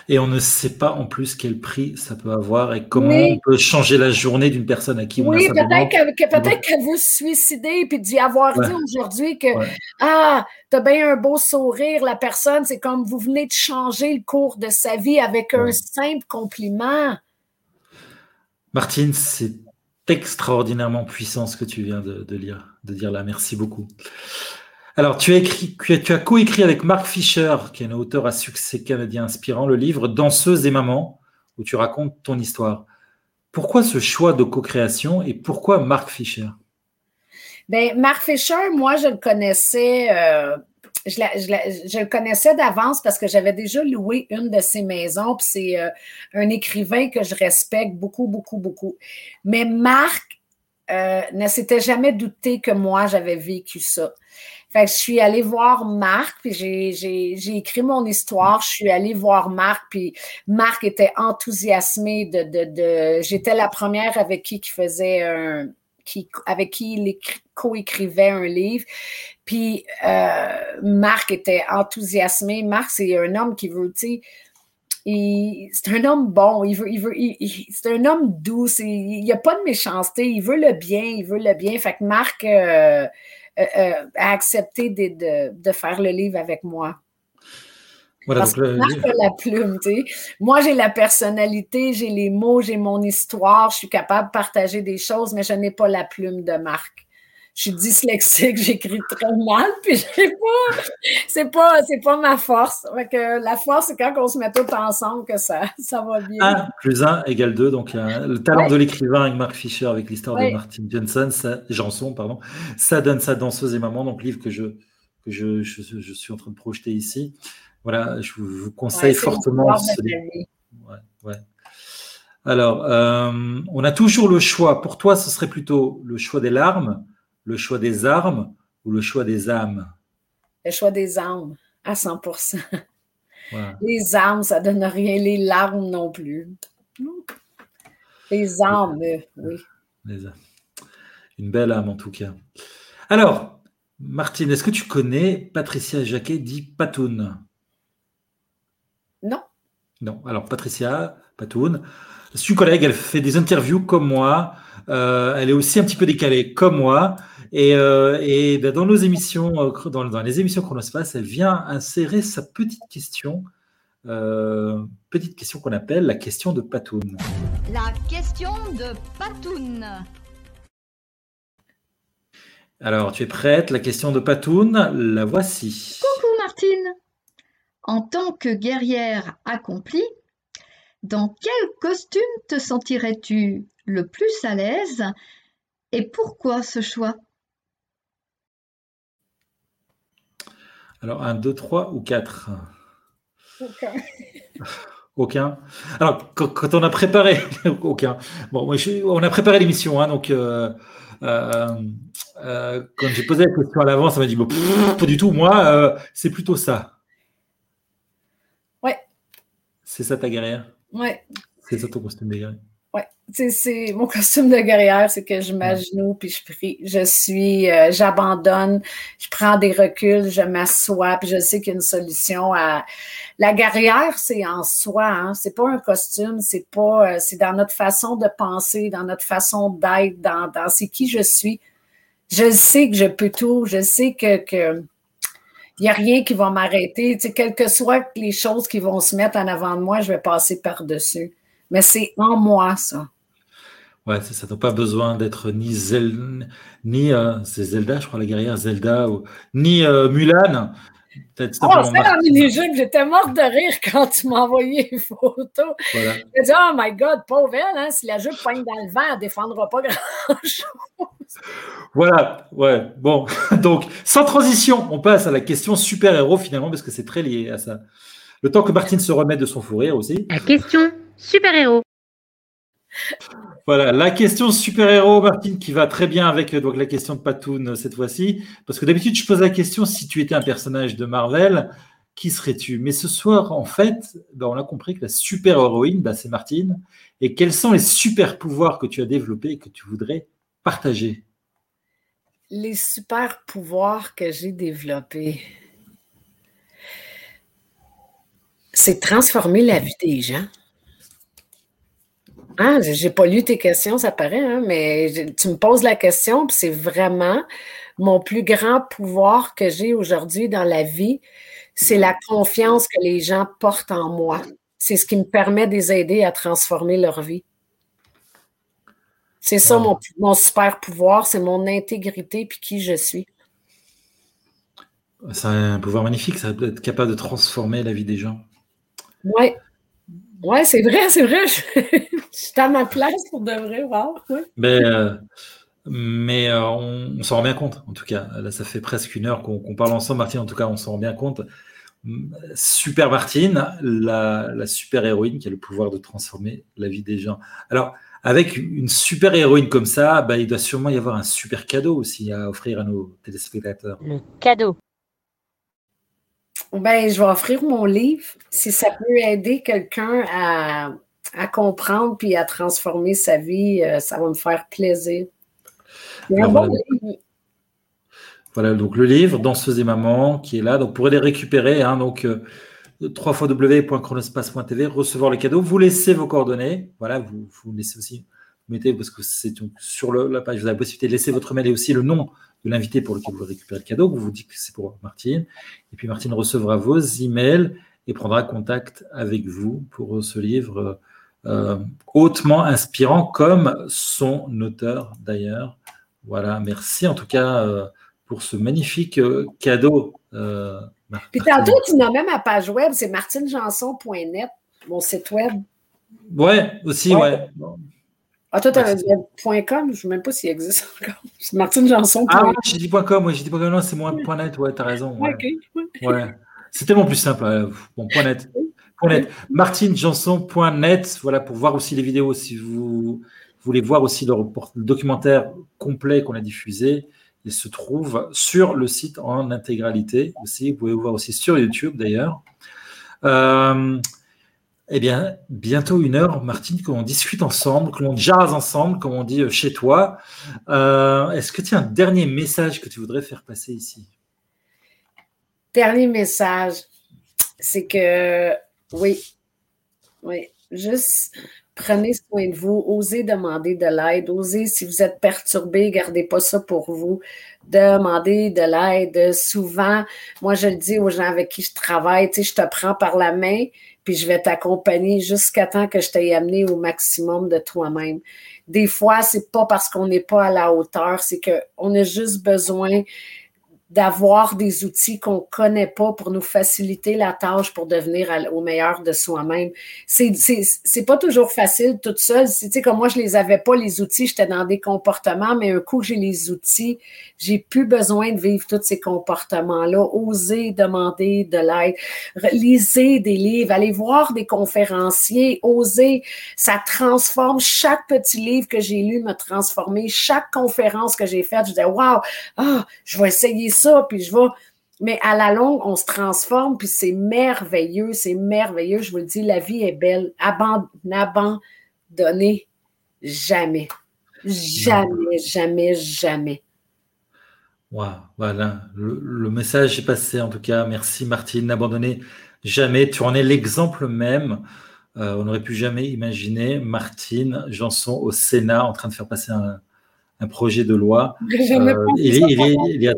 Et on ne sait pas en plus quel prix ça peut avoir et comment Oui. on peut changer la journée d'une personne à qui on Oui, a simplement... peut-être qu'elle que peut-être qu'elle veut se suicider puis d'y avoir Ouais. dit aujourd'hui que Ouais. Ah, t'as bien un beau sourire, la personne, c'est comme vous venez de changer le cours de sa vie avec un simple compliment. Martine, c'est extraordinairement puissant ce que tu viens de, lire, de dire là. Merci beaucoup. Alors, tu as écrit, tu as coécrit avec Mark Fisher, qui est un auteur à succès canadien inspirant, le livre Danseuse et maman, où tu racontes ton histoire. Pourquoi ce choix de co-création et pourquoi Mark Fisher? Ben, Mark Fisher, moi, je le connaissais euh, je, le connaissais d'avance parce que j'avais déjà loué une de ses maisons. Puis c'est euh, un écrivain que je respecte beaucoup, beaucoup, beaucoup. Mais Marc euh, ne s'était jamais douté que moi, j'avais vécu ça. Fait que je suis allée voir Marc, puis j'ai écrit mon histoire. Je suis allée voir Marc, puis Marc était enthousiasmé de J'étais la première avec qui qui faisait un. Qui, avec qui il co-écrivait un livre. Puis euh, Marc était enthousiasmé. Marc, c'est un homme qui veut, tu sais, c'est un homme bon, il veut, il veut, c'est un homme doux, il n'y a pas de méchanceté, il veut le bien, il veut le bien. Fait que Marc euh, euh, a accepté de, de, faire le livre avec moi. Parce que Marc a la plume, tu sais. Moi, j'ai la personnalité, j'ai les mots, j'ai mon histoire, je suis capable de partager des choses, mais je n'ai pas la plume de Marc je suis dyslexique, j'écris très mal, puis je sais pas, c'est pas, c'est pas ma force. que la force, c'est quand on se met tous ensemble que ça, ça va bien. 1 plus 1 égale 2, donc le talent de l'écrivain avec Mark Fisher, avec l'histoire de Martin Johnson, ça, Janson, pardon, ça donne sa danseuse et maman, donc livre que je, que je, je, suis en train de projeter ici. Voilà, je vous, conseille fortement ce Alors, euh, on a toujours le choix. Pour toi, ce serait plutôt le choix des larmes le choix des armes ou le choix des âmes? Le choix des âmes, à 100% Les armes, ça ne donne rien. Les larmes non plus. Les âmes, oui. Une belle âme en tout cas. Alors, Martine, est-ce que tu connais Patricia Jacquet dit Patoun? Non. Non. Alors, Patricia Patoun, je suis collègue, elle fait des interviews comme moi. Euh, elle est aussi un petit peu décalée comme moi. Et, euh, ben, dans nos émissions, euh, dans, les émissions Chronospace, elle vient insérer sa petite question, euh, petite question qu'on appelle la question de Patoun. La question de Patoun. Alors, tu es prête? La question de Patoun, la voici. Coucou Martine. En tant que guerrière accomplie, dans quel costume te sentirais-tu le plus à l'aise et pourquoi ce choix? Alors, un, deux, trois ou quatre? Aucun. Aucun. Alors, quand, on a préparé, aucun. Bon, on a préparé l'émission, hein, donc euh, euh, euh, quand j'ai posé la question à l'avance, ça m'a dit bon, pas du tout. Moi, c'est plutôt ça. Ouais. C'est ça ta guerrière? Ouais. C'est ça ton costume de guerrière? C'est mon costume de guerrière, c'est que je m'agenouille puis je prie. Je suis, euh, j'abandonne, je prends des reculs, je m'assois puis je sais qu'il y a une solution à. La guerrière, c'est en soi, hein, c'est pas un costume, c'est pas, euh, c'est dans notre façon de penser, dans notre façon d'être, dans, dans c'est qui je suis. Je sais que je peux tout, je sais que, que il n'y a rien qui va m'arrêter. Tu sais, quelles que soient les choses qui vont se mettre en avant de moi, je vais passer par-dessus. Mais c'est en moi, ça. Ouais, ça n'a pas besoin d'être ni Zelda, ni euh, c'est Zelda, je crois, la guerrière Zelda, ou, ni euh, Mulan. Oh, c'est la mini-jupe, j'étais morte de rire quand tu m'as envoyé une photo. Voilà. J'ai dit, oh my God, pauvre elle, hein, si la jupe poigne dans le vent, elle ne défendra pas grand-chose. Voilà, ouais, bon. Donc, sans transition, on passe à la question super-héros finalement, parce que c'est très lié à ça. Le temps que Martine se remette de son fou rire aussi. La question super-héros. Voilà, la question super-héros, Martine, qui va très bien avec donc, la question de Patoun euh, cette fois-ci. Parce que d'habitude, je pose la question si tu étais un personnage de Marvel, qui serais-tu? Mais ce soir, en fait, ben, on a compris que la super-héroïne, ben, c'est Martine. Et quels sont les super-pouvoirs que tu as développés et que tu voudrais partager? Les super-pouvoirs que j'ai développés, c'est transformer la vie des gens. Ah, j'ai pas lu tes questions, ça paraît, hein, mais tu me poses la question, puis c'est vraiment mon plus grand pouvoir que j'ai aujourd'hui dans la vie, c'est la confiance que les gens portent en moi. C'est ce qui me permet de les aider à transformer leur vie. C'est ça mon, mon, super pouvoir, c'est mon intégrité puis qui je suis. C'est un pouvoir magnifique, ça peut être capable de transformer la vie des gens. Oui. Ouais, c'est vrai, c'est vrai. Je, suis à ma place pour de vrai, voir. Mais euh, mais euh, on, s'en rend bien compte, en tout cas. Là, ça fait presque une heure qu'on parle ensemble, Martine. En tout cas, on s'en rend bien compte. Super Martine, la, super héroïne qui a le pouvoir de transformer la vie des gens. Alors, avec une super héroïne comme ça, bah, il doit sûrement y avoir un super cadeau aussi à offrir à nos téléspectateurs. Le cadeau. Ben, je vais offrir mon livre. Si ça peut aider quelqu'un à, à comprendre puis à transformer sa vie, euh, ça va me faire plaisir. voilà. donc le livre Danseuse et Maman qui est là. Donc, vous pourrez les récupérer. Hein, donc, euh, www.chronospace.tv, recevoir le cadeau. Vous laissez vos coordonnées. Voilà, vous, vous laissez aussi, vous mettez, parce que c'est sur la page, vous avez la possibilité de laisser votre mail et aussi le nom de l'invité pour lequel vous récupérez le cadeau. Vous vous dites que c'est pour Martine. Et puis Martine recevra vos emails et prendra contact avec vous pour ce livre euh, hautement inspirant, comme son auteur d'ailleurs. Voilà, merci en tout cas euh, pour ce magnifique euh, cadeau. Puis tantôt, tu même ma page web, c'est martinejanson.net, mon site web. Ouais, aussi, ouais. Ah, toi, tu as dit .com, je ne sais même pas s'il existe encore. C'est Martine Janson. Ah, j'ai dit .com, oui, j'ai dit .com, non, c'est moins .net, ouais, t'as raison. Ouais. ouais. C'est tellement plus simple. Bon, .net. .net. MartineJanson.net, voilà, pour voir aussi les vidéos, si vous voulez voir aussi le, documentaire complet qu'on a diffusé, il se trouve sur le site en intégralité aussi. Vous pouvez le voir aussi sur YouTube d'ailleurs. Euh, eh bien, bientôt une heure, Martine, qu'on discute ensemble, que l'on jase ensemble, comme on dit euh, chez toi. Euh, est-ce que tu as un dernier message que tu voudrais faire passer ici? Dernier message, c'est que oui, oui, juste prenez soin de vous, osez demander de l'aide, osez, si vous êtes perturbé, gardez pas ça pour vous, demandez de l'aide. Souvent, moi, je le dis aux gens avec qui je travaille, tu sais, je te prends par la main, puis je vais t'accompagner jusqu'à temps que je t'ai amené au maximum de toi-même. Des fois, c'est pas parce qu'on n'est pas à la hauteur, c'est qu'on a juste besoin d'avoir des outils qu'on connaît pas pour nous faciliter la tâche pour devenir au meilleur de soi-même. C'est, c'est, pas toujours facile toute seule. Tu sais, comme moi, je les avais pas, les outils, j'étais dans des comportements, mais un coup j'ai les outils, j'ai plus besoin de vivre tous ces comportements-là. Oser demander de l'aide. Lisez des livres, allez voir des conférenciers, oser. Ça transforme. Chaque petit livre que j'ai lu m'a transformé. Chaque conférence que j'ai faite, je disais, waouh, ah, je vais essayer ça ça, puis je vais. Mais à la longue, on se transforme, puis c'est merveilleux, c'est merveilleux. Je vous le dis, la vie est belle. N'abandonnez jamais. Jamais, jamais, jamais. Wow, voilà. Le, message est passé en tout cas. Merci Martine. N'abandonnez jamais. Tu en es l'exemple même. Euh, on n'aurait pu jamais imaginer Martine Janson au Sénat en train de faire passer un, un projet de loi. Euh, il, a,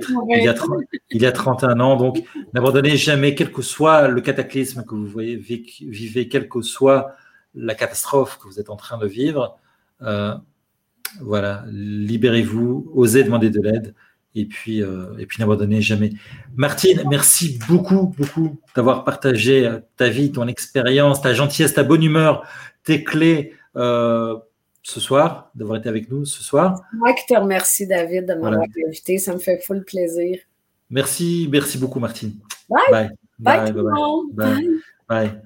y a, 31 ans, donc n'abandonnez jamais, quel que soit le cataclysme que vous voyez, vivez, quelle que soit la catastrophe que vous êtes en train de vivre. Euh, voilà, libérez-vous, osez demander de l'aide et puis, euh, et puis n'abandonnez jamais. Martine, merci beaucoup, beaucoup d'avoir partagé ta vie, ton expérience, ta gentillesse, ta bonne humeur, tes clés ce soir, d'avoir été avec nous ce soir. Moi qui te remercie, David, de m'avoir invité. Ça me fait full plaisir. Merci, merci beaucoup, Martine. Bye. Bye. Bye. Bye. bye.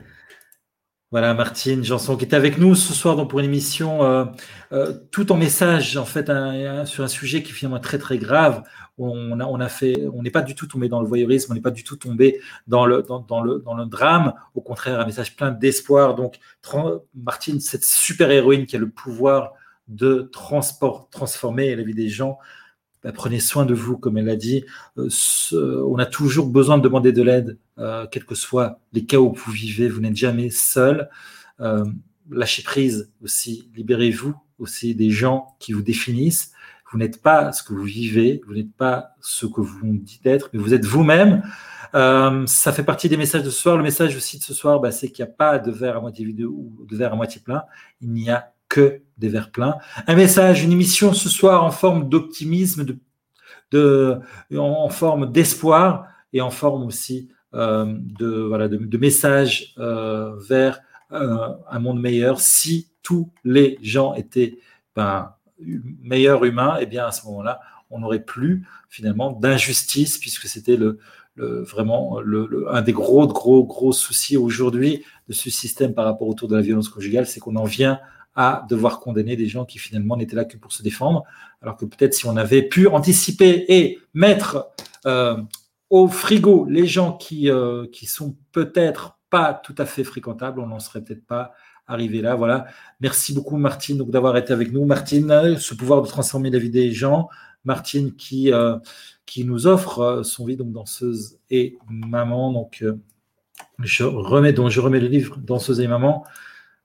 Voilà, Martine Janson qui est avec nous ce soir donc pour une émission euh, euh, tout en message sur un sujet qui est finalement très très grave. On n'est pas du tout tombé dans le voyeurisme, on n'est pas du tout tombé dans le, dans, le, dans le drame. Au contraire, un message plein d'espoir. Donc, Martine, cette super héroïne qui a le pouvoir de transport, transformer la vie des gens, bah, prenez soin de vous, comme elle l'a dit. Euh, on a toujours besoin de demander de l'aide, euh, quels que soient les cas où vous vivez. Vous n'êtes jamais seul. Euh, lâchez prise aussi. Libérez-vous aussi des gens qui vous définissent. Vous n'êtes pas ce que vous vivez, vous n'êtes pas ce que vous dites être, mais vous êtes vous-même. ça fait partie des messages de ce soir. Le message aussi de ce soir, bah, c'est qu'il n'y a pas de verre à moitié vide ou de verre à moitié plein. Il n'y a que des verres pleins. Un message, une émission ce soir en forme d'optimisme, de, en forme d'espoir et en forme aussi euh, de, voilà, de, messages euh, vers euh, un monde meilleur si tous les gens étaient ben, meilleur humain, eh bien à ce moment-là, on n'aurait plus finalement d'injustice puisque c'était le, vraiment le, un des gros, gros, gros soucis aujourd'hui de ce système par rapport autour de la violence conjugale, c'est qu'on en vient à devoir condamner des gens qui finalement n'étaient là que pour se défendre, alors que peut-être si on avait pu anticiper et mettre euh, au frigo les gens qui, euh, qui sont peut-être pas tout à fait fréquentables, on n'en serait peut-être pas arrivé là. Voilà. Merci beaucoup Martine d'avoir été avec nous. Martine, ce pouvoir de transformer la vie des gens. Martine qui, euh, qui nous offre son vie donc danseuse et maman. Donc je remets donc je remets le livre danseuse et maman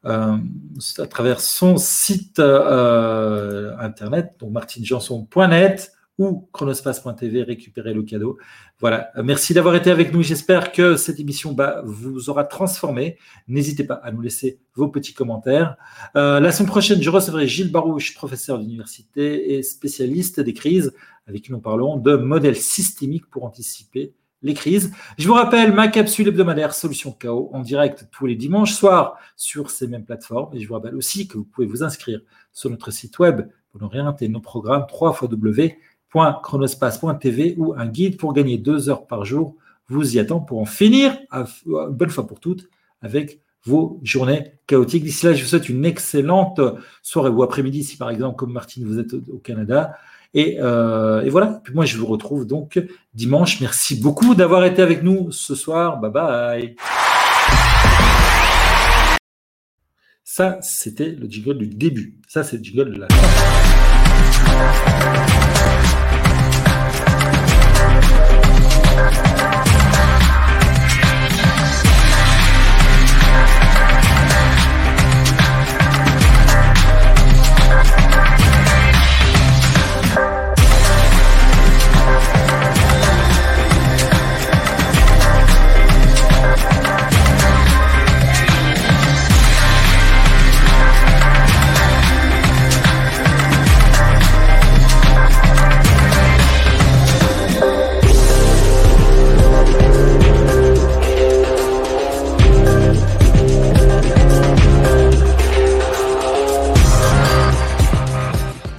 à travers son site euh, internet, donc martinejanson.net ou chronospace.tv, récupérer le cadeau. Voilà, merci d'avoir été avec nous. J'espère que cette émission bah, vous aura transformé. N'hésitez pas à nous laisser vos petits commentaires. Euh, la semaine prochaine, je recevrai Gilles Barouche, professeur d'université et spécialiste des crises, avec qui nous parlons de modèles systémiques pour anticiper les crises. Je vous rappelle ma capsule hebdomadaire Solution Chaos en direct tous les dimanches soirs sur ces mêmes plateformes. Et je vous rappelle aussi que vous pouvez vous inscrire sur notre site web pour ne rien rater nos programmes www.chronospace.tv ou un guide pour gagner deux heures par jour vous y attend pour en finir une bonne fois pour toutes avec vos journées chaotiques. D'ici là, je vous souhaite une excellente soirée ou après-midi si par exemple, comme Martine, vous êtes au Canada. Euh, et, voilà. Puis moi, je vous retrouve donc dimanche. Merci beaucoup d'avoir été avec nous ce soir. Bye bye. Ça, c'était le jingle du début. Ça, c'est le jingle de la fin.